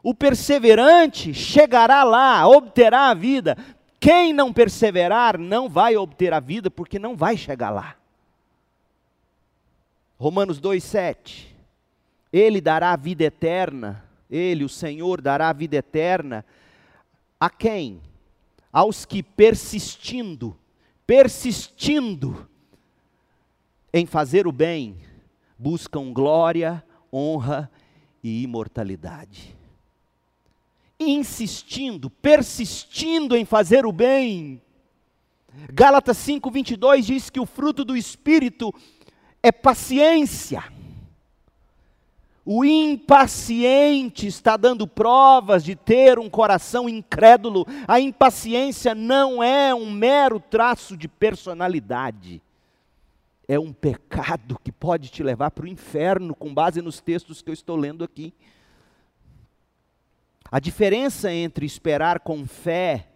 O perseverante chegará lá, obterá a vida. Quem não perseverar não vai obter a vida, porque não vai chegar lá. Romanos 2,7. Ele dará a vida eterna, ele, o Senhor, dará a vida eterna a quem? Aos que persistindo, persistindo em fazer o bem, buscam glória, honra e imortalidade insistindo, persistindo em fazer o bem. Gálatas 5:22 diz que o fruto do espírito é paciência. O impaciente está dando provas de ter um coração incrédulo. A impaciência não é um mero traço de personalidade. É um pecado que pode te levar para o inferno, com base nos textos que eu estou lendo aqui. A diferença entre esperar com fé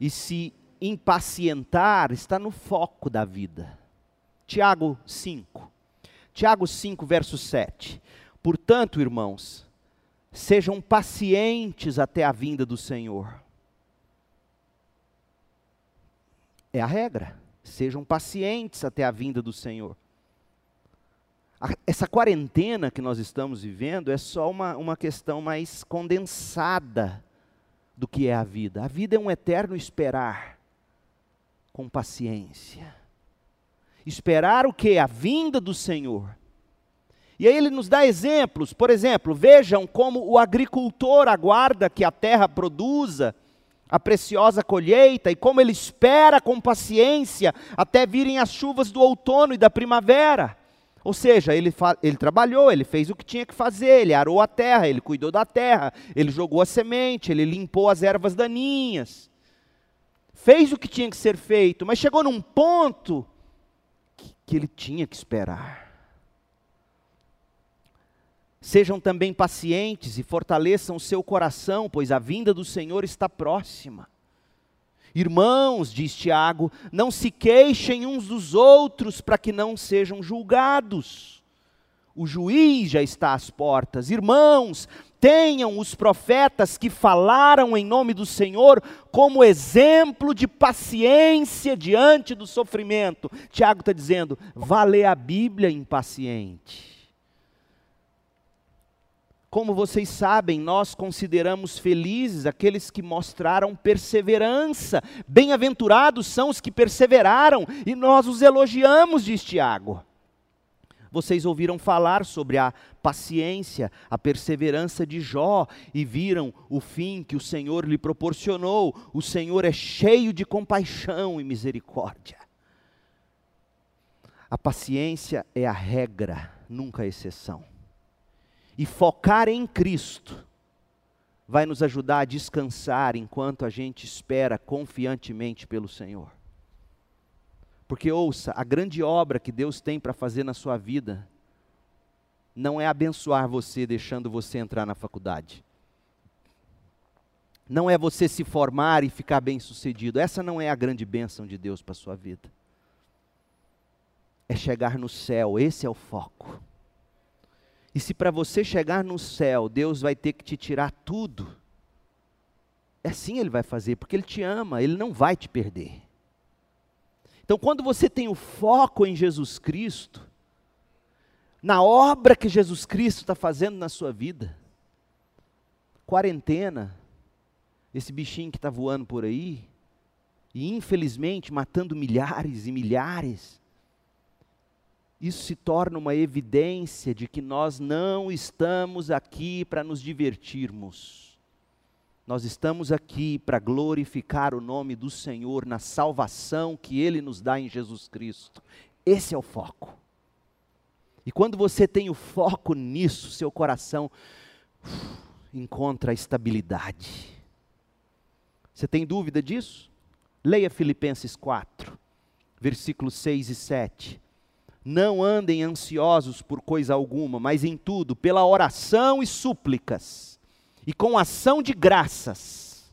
e se impacientar está no foco da vida. Tiago 5. Tiago 5, verso 7. Portanto, irmãos, sejam pacientes até a vinda do Senhor. É a regra. Sejam pacientes até a vinda do Senhor essa quarentena que nós estamos vivendo é só uma, uma questão mais condensada do que é a vida. A vida é um eterno esperar, com paciência. Esperar o que? A vinda do Senhor. E aí ele nos dá exemplos, por exemplo, vejam como o agricultor aguarda que a terra produza a preciosa colheita e como ele espera com paciência até virem as chuvas do outono e da primavera. Ou seja, ele, ele trabalhou, ele fez o que tinha que fazer, ele arou a terra, ele cuidou da terra, ele jogou a semente, ele limpou as ervas daninhas. Fez o que tinha que ser feito, mas chegou num ponto que, ele tinha que esperar. Sejam também pacientes e fortaleçam o seu coração, pois a vinda do Senhor está próxima. Irmãos, diz Tiago, não se queixem uns dos outros para que não sejam julgados. O juiz já está às portas. Irmãos, tenham os profetas que falaram em nome do Senhor como exemplo de paciência diante do sofrimento. Tiago está dizendo: vá ler a Bíblia impaciente. Como vocês sabem, nós consideramos felizes aqueles que mostraram perseverança. Bem-aventurados são os que perseveraram, e nós os elogiamos, diz Tiago. Vocês ouviram falar sobre a paciência, a perseverança de Jó e viram o fim que o Senhor lhe proporcionou. O Senhor é cheio de compaixão e misericórdia. A paciência é a regra, nunca a exceção. E focar em Cristo vai nos ajudar a descansar enquanto a gente espera confiantemente pelo Senhor. Porque ouça, a grande obra que Deus tem para fazer na sua vida não é abençoar você deixando você entrar na faculdade. Não é você se formar e ficar bem-sucedido. Essa não é a grande bênção de Deus para a sua vida. É chegar no céu, esse é o foco. E se para você chegar no céu, Deus vai ter que te tirar tudo, é assim Ele vai fazer, porque Ele te ama, Ele não vai te perder. Então, quando você tem o foco em Jesus Cristo, na obra que Jesus Cristo está fazendo na sua vida, quarentena, esse bichinho que está voando por aí, e infelizmente matando milhares e milhares, isso se torna uma evidência de que nós não estamos aqui para nos divertirmos. Nós estamos aqui para glorificar o nome do Senhor na salvação que Ele nos dá em Jesus Cristo. Esse é o foco. E quando você tem o foco nisso, seu coração uf, encontra estabilidade. Você tem dúvida disso? Leia Filipenses 4, versículos 6 e 7. Não andem ansiosos por coisa alguma, mas em tudo, pela oração e súplicas, e com ação de graças,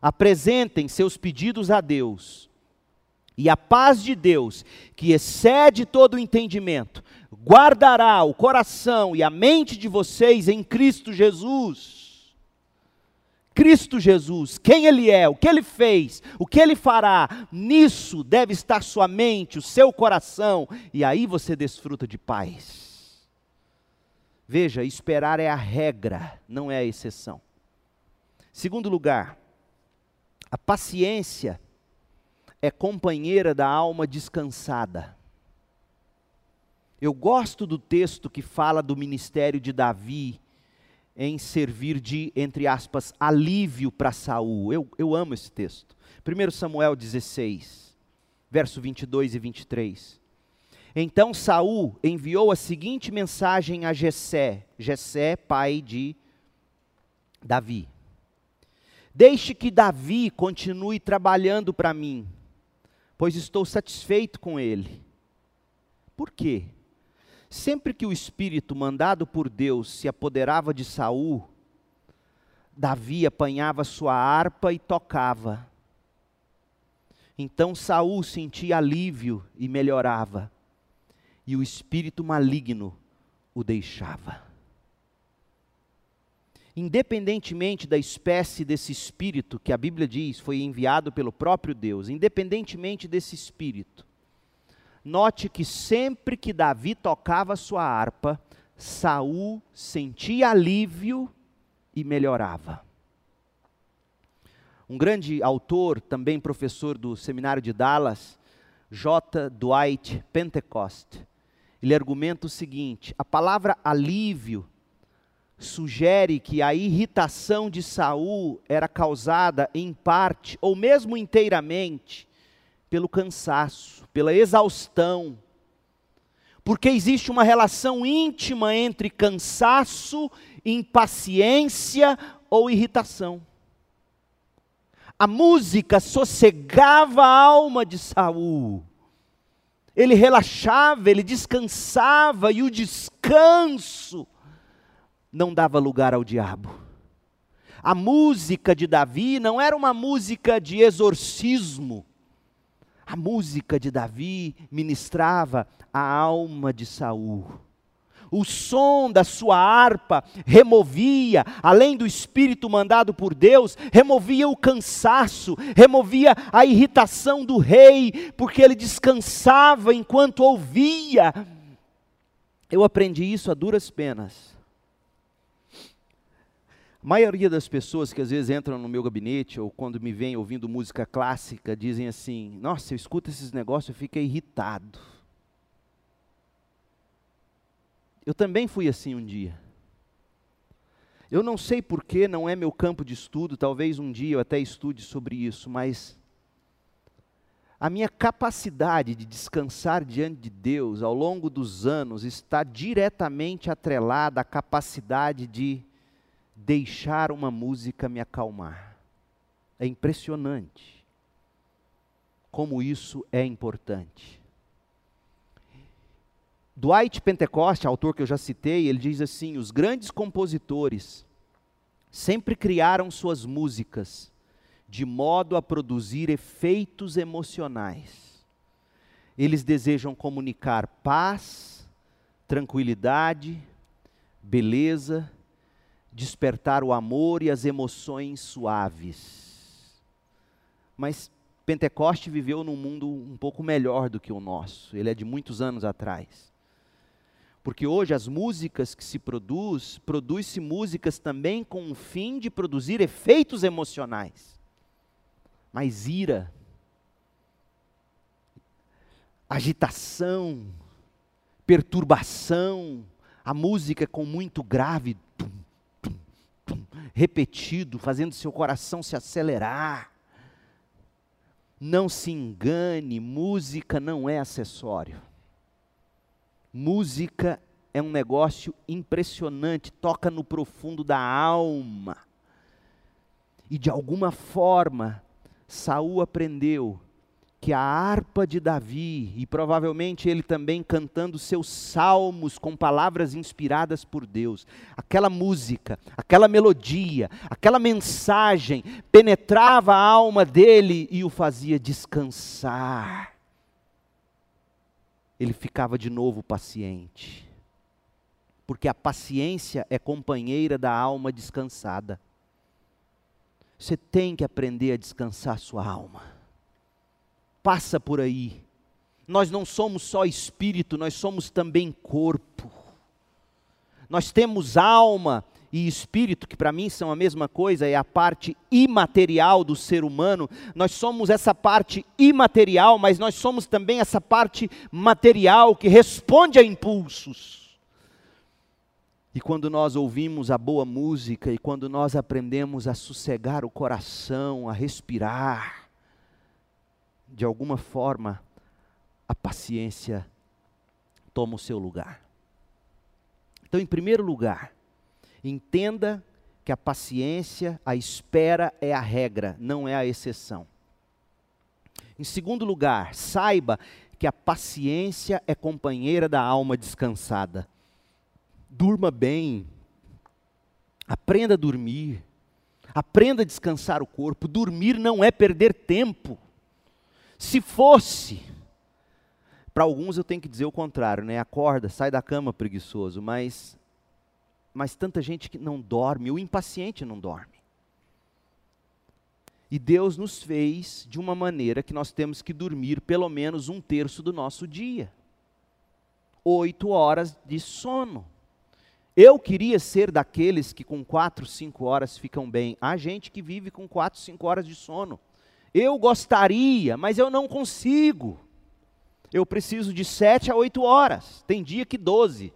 apresentem seus pedidos a Deus. E a paz de Deus, que excede todo o entendimento, guardará o coração e a mente de vocês em Cristo Jesus. Cristo Jesus, quem Ele é, o que Ele fez, o que Ele fará, nisso deve estar sua mente, o seu coração, e aí você desfruta de paz. Veja, esperar é a regra, não é a exceção. Segundo lugar, a paciência é companheira da alma descansada. Eu gosto do texto que fala do ministério de Davi em servir de, entre aspas, alívio para Saul. Eu, eu amo esse texto. 1 Samuel 16, verso 22 e 23. Então Saul enviou a seguinte mensagem a Jessé, Jessé, pai de Davi. Deixe que Davi continue trabalhando para mim, pois estou satisfeito com ele. Por quê? Sempre que o espírito mandado por Deus se apoderava de Saul, Davi apanhava sua harpa e tocava. Então Saul sentia alívio e melhorava, e o espírito maligno o deixava. Independentemente da espécie desse espírito que a Bíblia diz foi enviado pelo próprio Deus, independentemente desse espírito, Note que sempre que Davi tocava sua harpa, Saul sentia alívio e melhorava. Um grande autor, também professor do seminário de Dallas, J. Dwight Pentecost, ele argumenta o seguinte: a palavra alívio sugere que a irritação de Saul era causada em parte ou mesmo inteiramente pelo cansaço, pela exaustão. Porque existe uma relação íntima entre cansaço, impaciência ou irritação. A música sossegava a alma de Saul. Ele relaxava, ele descansava e o descanso não dava lugar ao diabo. A música de Davi não era uma música de exorcismo. A música de Davi ministrava a alma de Saul. O som da sua harpa removia, além do espírito mandado por Deus, removia o cansaço, removia a irritação do rei, porque ele descansava enquanto ouvia. Eu aprendi isso a duras penas. A maioria das pessoas que às vezes entram no meu gabinete ou quando me vêm ouvindo música clássica dizem assim: Nossa, eu escuto esses negócios e fico irritado. Eu também fui assim um dia. Eu não sei porquê, não é meu campo de estudo, talvez um dia eu até estude sobre isso, mas a minha capacidade de descansar diante de Deus ao longo dos anos está diretamente atrelada à capacidade de deixar uma música me acalmar. É impressionante como isso é importante. Dwight Pentecoste, autor que eu já citei, ele diz assim: os grandes compositores sempre criaram suas músicas de modo a produzir efeitos emocionais. Eles desejam comunicar paz, tranquilidade, beleza, despertar o amor e as emoções suaves. Mas Pentecoste viveu num mundo um pouco melhor do que o nosso, ele é de muitos anos atrás. Porque hoje as músicas que se produz, produz-se músicas também com o fim de produzir efeitos emocionais. Mas ira, agitação, perturbação, a música é com muito grave, tum, tum, tum, repetido, fazendo seu coração se acelerar. Não se engane, música não é acessório. Música é um negócio impressionante, toca no profundo da alma. E de alguma forma, Saul aprendeu que a harpa de Davi, e provavelmente ele também cantando seus salmos com palavras inspiradas por Deus, aquela música, aquela melodia, aquela mensagem penetrava a alma dele e o fazia descansar ele ficava de novo paciente. Porque a paciência é companheira da alma descansada. Você tem que aprender a descansar sua alma. Passa por aí. Nós não somos só espírito, nós somos também corpo. Nós temos alma e espírito, que para mim são a mesma coisa, é a parte imaterial do ser humano. Nós somos essa parte imaterial, mas nós somos também essa parte material que responde a impulsos. E quando nós ouvimos a boa música e quando nós aprendemos a sossegar o coração, a respirar, de alguma forma, a paciência toma o seu lugar. Então, em primeiro lugar, Entenda que a paciência, a espera é a regra, não é a exceção. Em segundo lugar, saiba que a paciência é companheira da alma descansada. Durma bem, aprenda a dormir, aprenda a descansar o corpo. Dormir não é perder tempo. Se fosse, para alguns eu tenho que dizer o contrário, né? Acorda, sai da cama preguiçoso, mas mas tanta gente que não dorme, o impaciente não dorme. E Deus nos fez de uma maneira que nós temos que dormir pelo menos um terço do nosso dia. Oito horas de sono. Eu queria ser daqueles que com quatro, cinco horas ficam bem. Há gente que vive com quatro, cinco horas de sono. Eu gostaria, mas eu não consigo. Eu preciso de sete a oito horas. Tem dia que doze.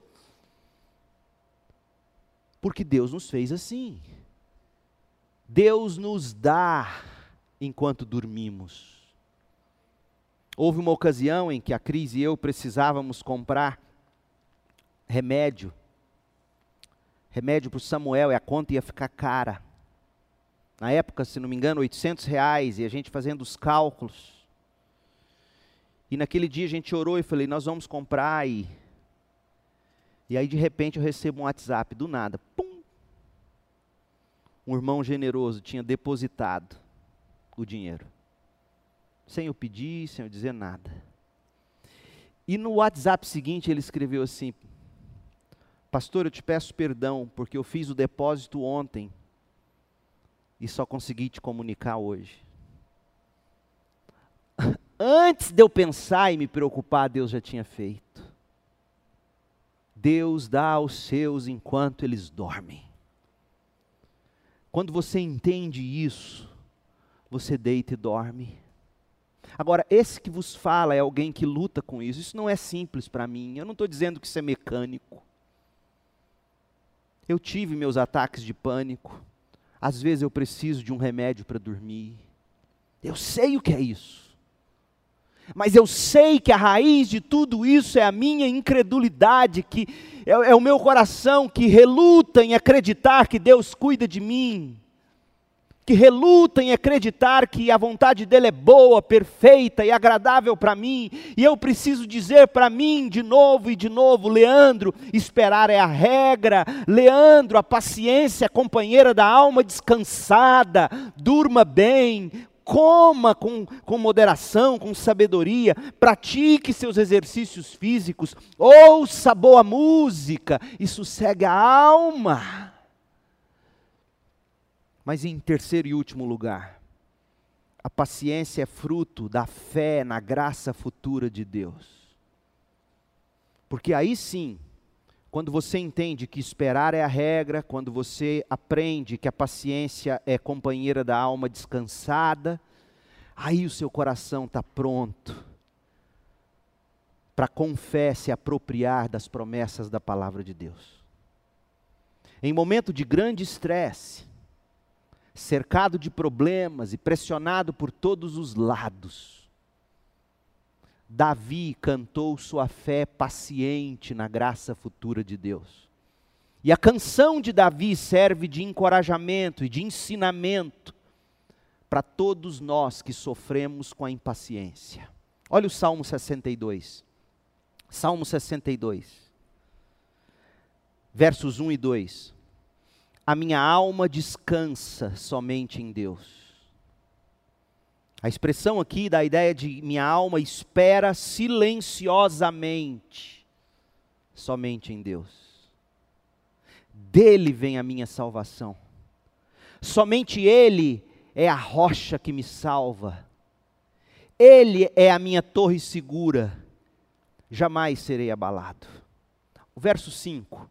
Porque Deus nos fez assim. Deus nos dá enquanto dormimos. Houve uma ocasião em que a Cris e eu precisávamos comprar remédio. Remédio para o Samuel e a conta ia ficar cara. Na época, se não me engano, 800 reais e a gente fazendo os cálculos. E naquele dia a gente orou e falei, nós vamos comprar e e aí de repente eu recebo um WhatsApp do nada. Pum! um irmão generoso tinha depositado o dinheiro, sem eu pedir, sem eu dizer nada. E no WhatsApp seguinte ele escreveu assim: Pastor, eu te peço perdão porque eu fiz o depósito ontem e só consegui te comunicar hoje. [laughs] Antes de eu pensar e me preocupar, Deus já tinha feito. Deus dá aos seus enquanto eles dormem. Quando você entende isso, você deita e dorme. Agora, esse que vos fala é alguém que luta com isso. Isso não é simples para mim. Eu não estou dizendo que isso é mecânico. Eu tive meus ataques de pânico. Às vezes eu preciso de um remédio para dormir. Eu sei o que é isso. Mas eu sei que a raiz de tudo isso é a minha incredulidade, que é, é o meu coração que reluta em acreditar que Deus cuida de mim que reluta em acreditar que a vontade dele é boa, perfeita e agradável para mim, e eu preciso dizer para mim de novo e de novo: Leandro, esperar é a regra, Leandro, a paciência companheira da alma descansada, durma bem, coma com, com moderação, com sabedoria, pratique seus exercícios físicos, ouça boa música e sossegue a alma. Mas em terceiro e último lugar, a paciência é fruto da fé na graça futura de Deus. Porque aí sim, quando você entende que esperar é a regra, quando você aprende que a paciência é companheira da alma descansada, aí o seu coração está pronto para com fé se apropriar das promessas da palavra de Deus. Em momento de grande estresse, cercado de problemas e pressionado por todos os lados. Davi cantou sua fé paciente na graça futura de Deus. E a canção de Davi serve de encorajamento e de ensinamento para todos nós que sofremos com a impaciência. Olha o Salmo 62. Salmo 62, versos 1 e 2 a minha alma descansa somente em Deus. A expressão aqui dá a ideia de minha alma espera silenciosamente somente em Deus. Dele vem a minha salvação. Somente Ele é a rocha que me salva. Ele é a minha torre segura. Jamais serei abalado. O verso 5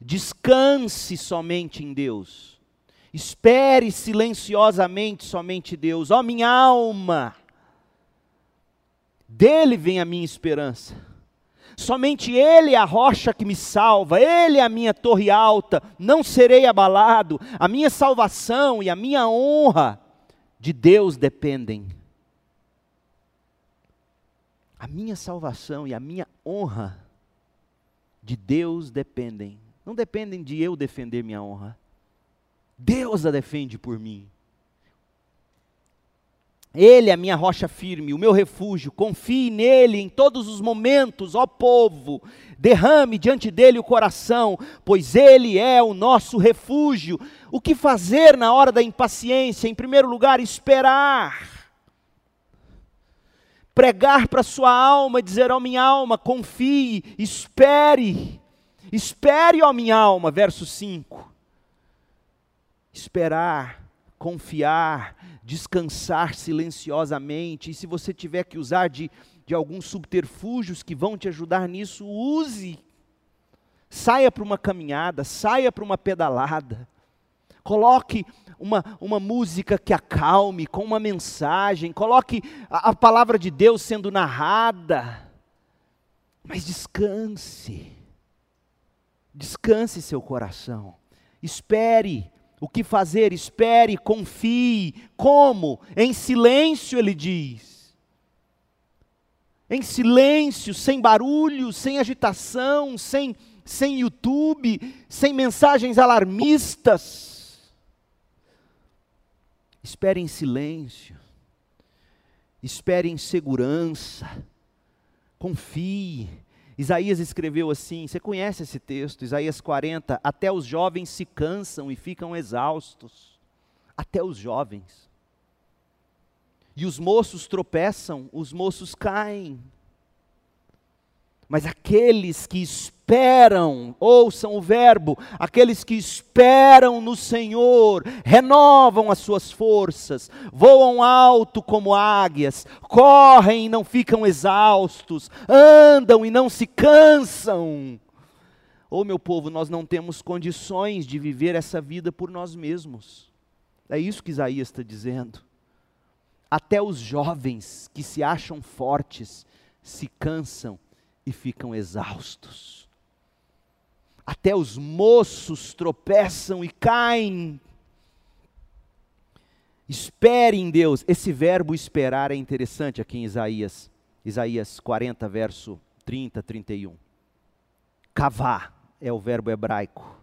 Descanse somente em Deus. Espere silenciosamente somente Deus. Ó oh, minha alma, dele vem a minha esperança. Somente Ele é a rocha que me salva, Ele é a minha torre alta, não serei abalado. A minha salvação e a minha honra de Deus dependem. A minha salvação e a minha honra de Deus dependem não dependem de eu defender minha honra. Deus a defende por mim. Ele é a minha rocha firme, o meu refúgio. Confie nele em todos os momentos, ó povo. Derrame diante dele o coração, pois ele é o nosso refúgio. O que fazer na hora da impaciência? Em primeiro lugar, esperar. Pregar para sua alma, dizer: Ó minha alma, confie, espere. Espere, ó minha alma, verso 5. Esperar, confiar, descansar silenciosamente, e se você tiver que usar de, de alguns subterfúgios que vão te ajudar nisso, use. Saia para uma caminhada, saia para uma pedalada, coloque uma, uma música que acalme, com uma mensagem, coloque a, a palavra de Deus sendo narrada, mas descanse Descanse seu coração. Espere. O que fazer? Espere, confie. Como? Em silêncio, ele diz. Em silêncio, sem barulho, sem agitação, sem, sem YouTube, sem mensagens alarmistas. Espere em silêncio. Espere em segurança. Confie Isaías escreveu assim: você conhece esse texto, Isaías 40, até os jovens se cansam e ficam exaustos. Até os jovens. E os moços tropeçam, os moços caem. Mas aqueles que esperam, ouçam o verbo, aqueles que esperam no Senhor, renovam as suas forças, voam alto como águias, correm e não ficam exaustos, andam e não se cansam. Oh, meu povo, nós não temos condições de viver essa vida por nós mesmos. É isso que Isaías está dizendo. Até os jovens que se acham fortes se cansam e ficam exaustos. Até os moços tropeçam e caem. Espere em Deus. Esse verbo esperar é interessante aqui em Isaías. Isaías 40, verso 30, 31. Cavar é o verbo hebraico.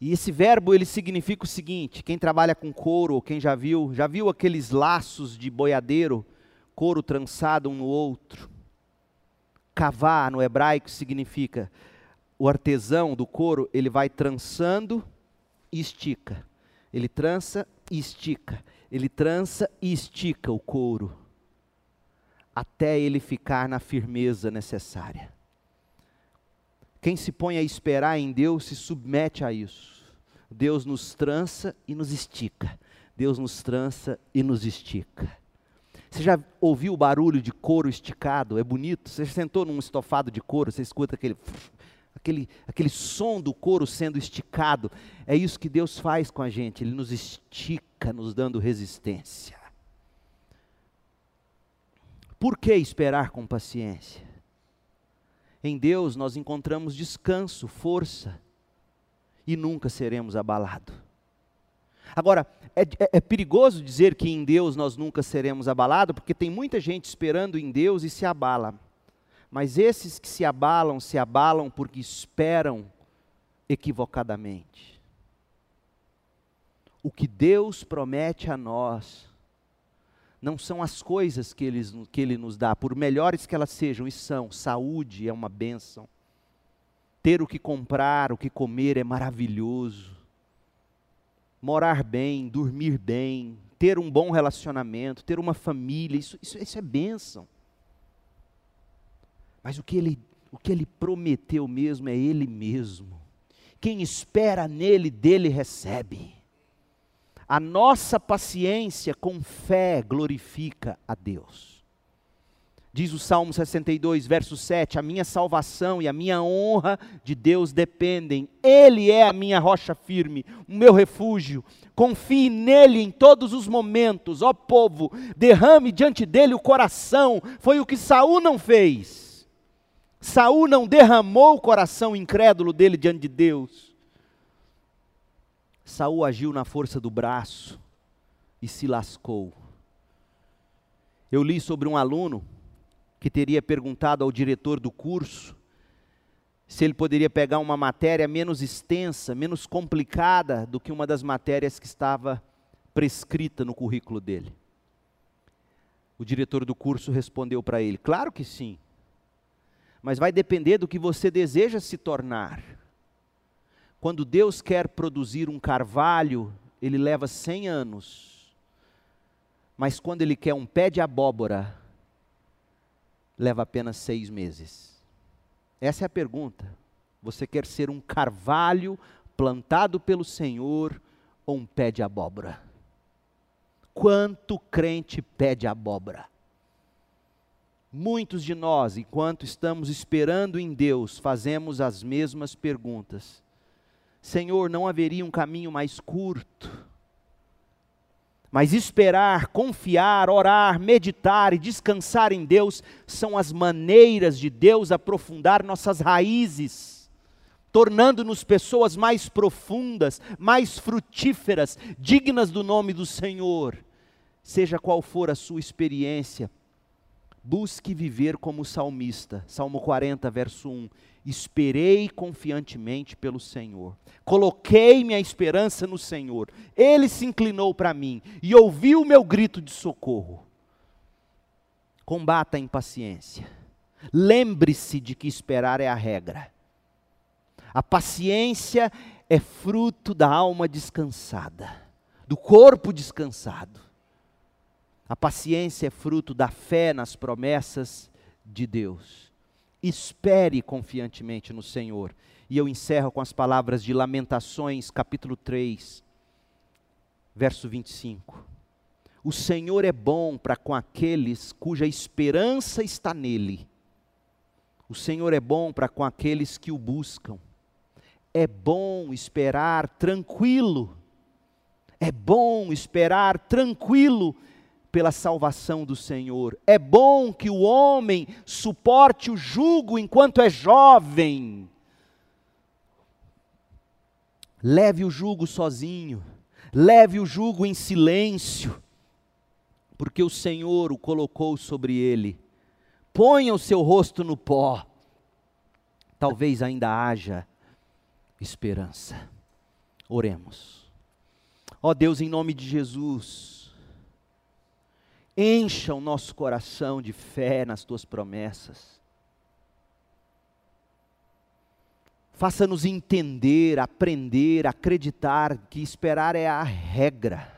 E esse verbo ele significa o seguinte: quem trabalha com couro, quem já viu, já viu aqueles laços de boiadeiro, couro trançado um no outro. Cavar no hebraico significa o artesão do couro, ele vai trançando e estica. Ele trança e estica. Ele trança e estica o couro até ele ficar na firmeza necessária. Quem se põe a esperar em Deus se submete a isso. Deus nos trança e nos estica. Deus nos trança e nos estica. Você já ouviu o barulho de couro esticado? É bonito. Você sentou num estofado de couro, você escuta aquele, aquele, aquele som do couro sendo esticado. É isso que Deus faz com a gente. Ele nos estica, nos dando resistência. Por que esperar com paciência? Em Deus nós encontramos descanso, força e nunca seremos abalados. Agora, é, é, é, perigoso dizer que em Deus nós nunca seremos abalados, porque tem muita gente esperando em Deus e se abala. Mas esses que se abalam, se abalam porque esperam equivocadamente. O que Deus promete a nós não são as coisas que ele, que ele nos dá, por melhores que elas sejam, e são. Saúde é uma bênção. Ter o que comprar, o que comer é maravilhoso morar bem, dormir bem, ter um bom relacionamento, ter uma família, isso, isso, isso é bênção. Mas o que, ele, o que ele prometeu mesmo é Ele mesmo. Quem espera nele, dele recebe. A nossa paciência com fé glorifica a Deus. Diz o Salmo 62, verso 7: A minha salvação e a minha honra de Deus dependem. Ele é a minha rocha firme, o meu refúgio. Confie nele em todos os momentos, ó povo. Derrame diante dele o coração. Foi o que Saul não fez. Saul não derramou o coração incrédulo dele diante de Deus. Saul agiu na força do braço e se lascou. Eu li sobre um aluno que teria perguntado ao diretor do curso se ele poderia pegar uma matéria menos extensa, menos complicada do que uma das matérias que estava prescrita no currículo dele. O diretor do curso respondeu para ele: Claro que sim, mas vai depender do que você deseja se tornar. Quando Deus quer produzir um carvalho, ele leva 100 anos, mas quando ele quer um pé de abóbora, leva apenas seis meses? Essa é a pergunta. Você quer ser um carvalho plantado pelo Senhor ou um pé de abóbora? Quanto crente pede abóbora? Muitos de nós, enquanto estamos esperando em Deus, fazemos as mesmas perguntas. Senhor, não haveria um caminho mais curto? Mas esperar, confiar, orar, meditar e descansar em Deus são as maneiras de Deus aprofundar nossas raízes, tornando-nos pessoas mais profundas, mais frutíferas, dignas do nome do Senhor. Seja qual for a sua experiência, busque viver como salmista. Salmo 40, verso 1 esperei confiantemente pelo Senhor. Coloquei minha esperança no Senhor. Ele se inclinou para mim e ouviu o meu grito de socorro. Combata a impaciência. Lembre-se de que esperar é a regra. A paciência é fruto da alma descansada, do corpo descansado. A paciência é fruto da fé nas promessas de Deus. Espere confiantemente no Senhor. E eu encerro com as palavras de Lamentações, capítulo 3, verso 25. O Senhor é bom para com aqueles cuja esperança está nele. O Senhor é bom para com aqueles que o buscam. É bom esperar tranquilo. É bom esperar tranquilo pela salvação do Senhor. É bom que o homem suporte o jugo enquanto é jovem. Leve o jugo sozinho, leve o jugo em silêncio, porque o Senhor o colocou sobre ele. Ponha o seu rosto no pó, talvez ainda haja esperança. Oremos. Ó Deus, em nome de Jesus, Encha o nosso coração de fé nas tuas promessas. Faça-nos entender, aprender, acreditar que esperar é a regra.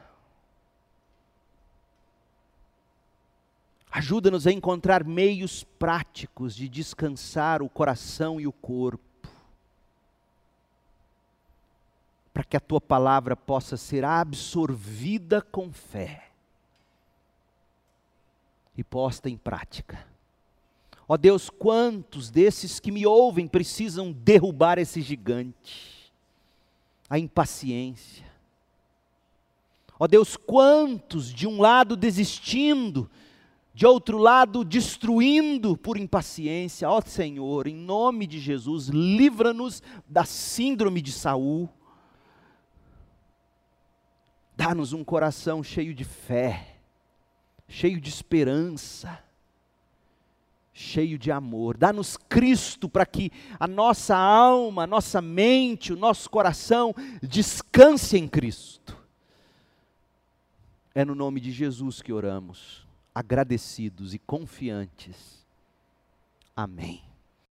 Ajuda-nos a encontrar meios práticos de descansar o coração e o corpo, para que a tua palavra possa ser absorvida com fé e posta em prática. Ó Deus, quantos desses que me ouvem precisam derrubar esse gigante? A impaciência. Ó Deus, quantos de um lado desistindo, de outro lado destruindo por impaciência. Ó Senhor, em nome de Jesus, livra-nos da síndrome de Saul. Dá-nos um coração cheio de fé cheio de esperança, cheio de amor. Dá-nos Cristo para que a nossa alma, a nossa mente, o nosso coração descanse em Cristo. É no nome de Jesus que oramos, agradecidos e confiantes. Amém.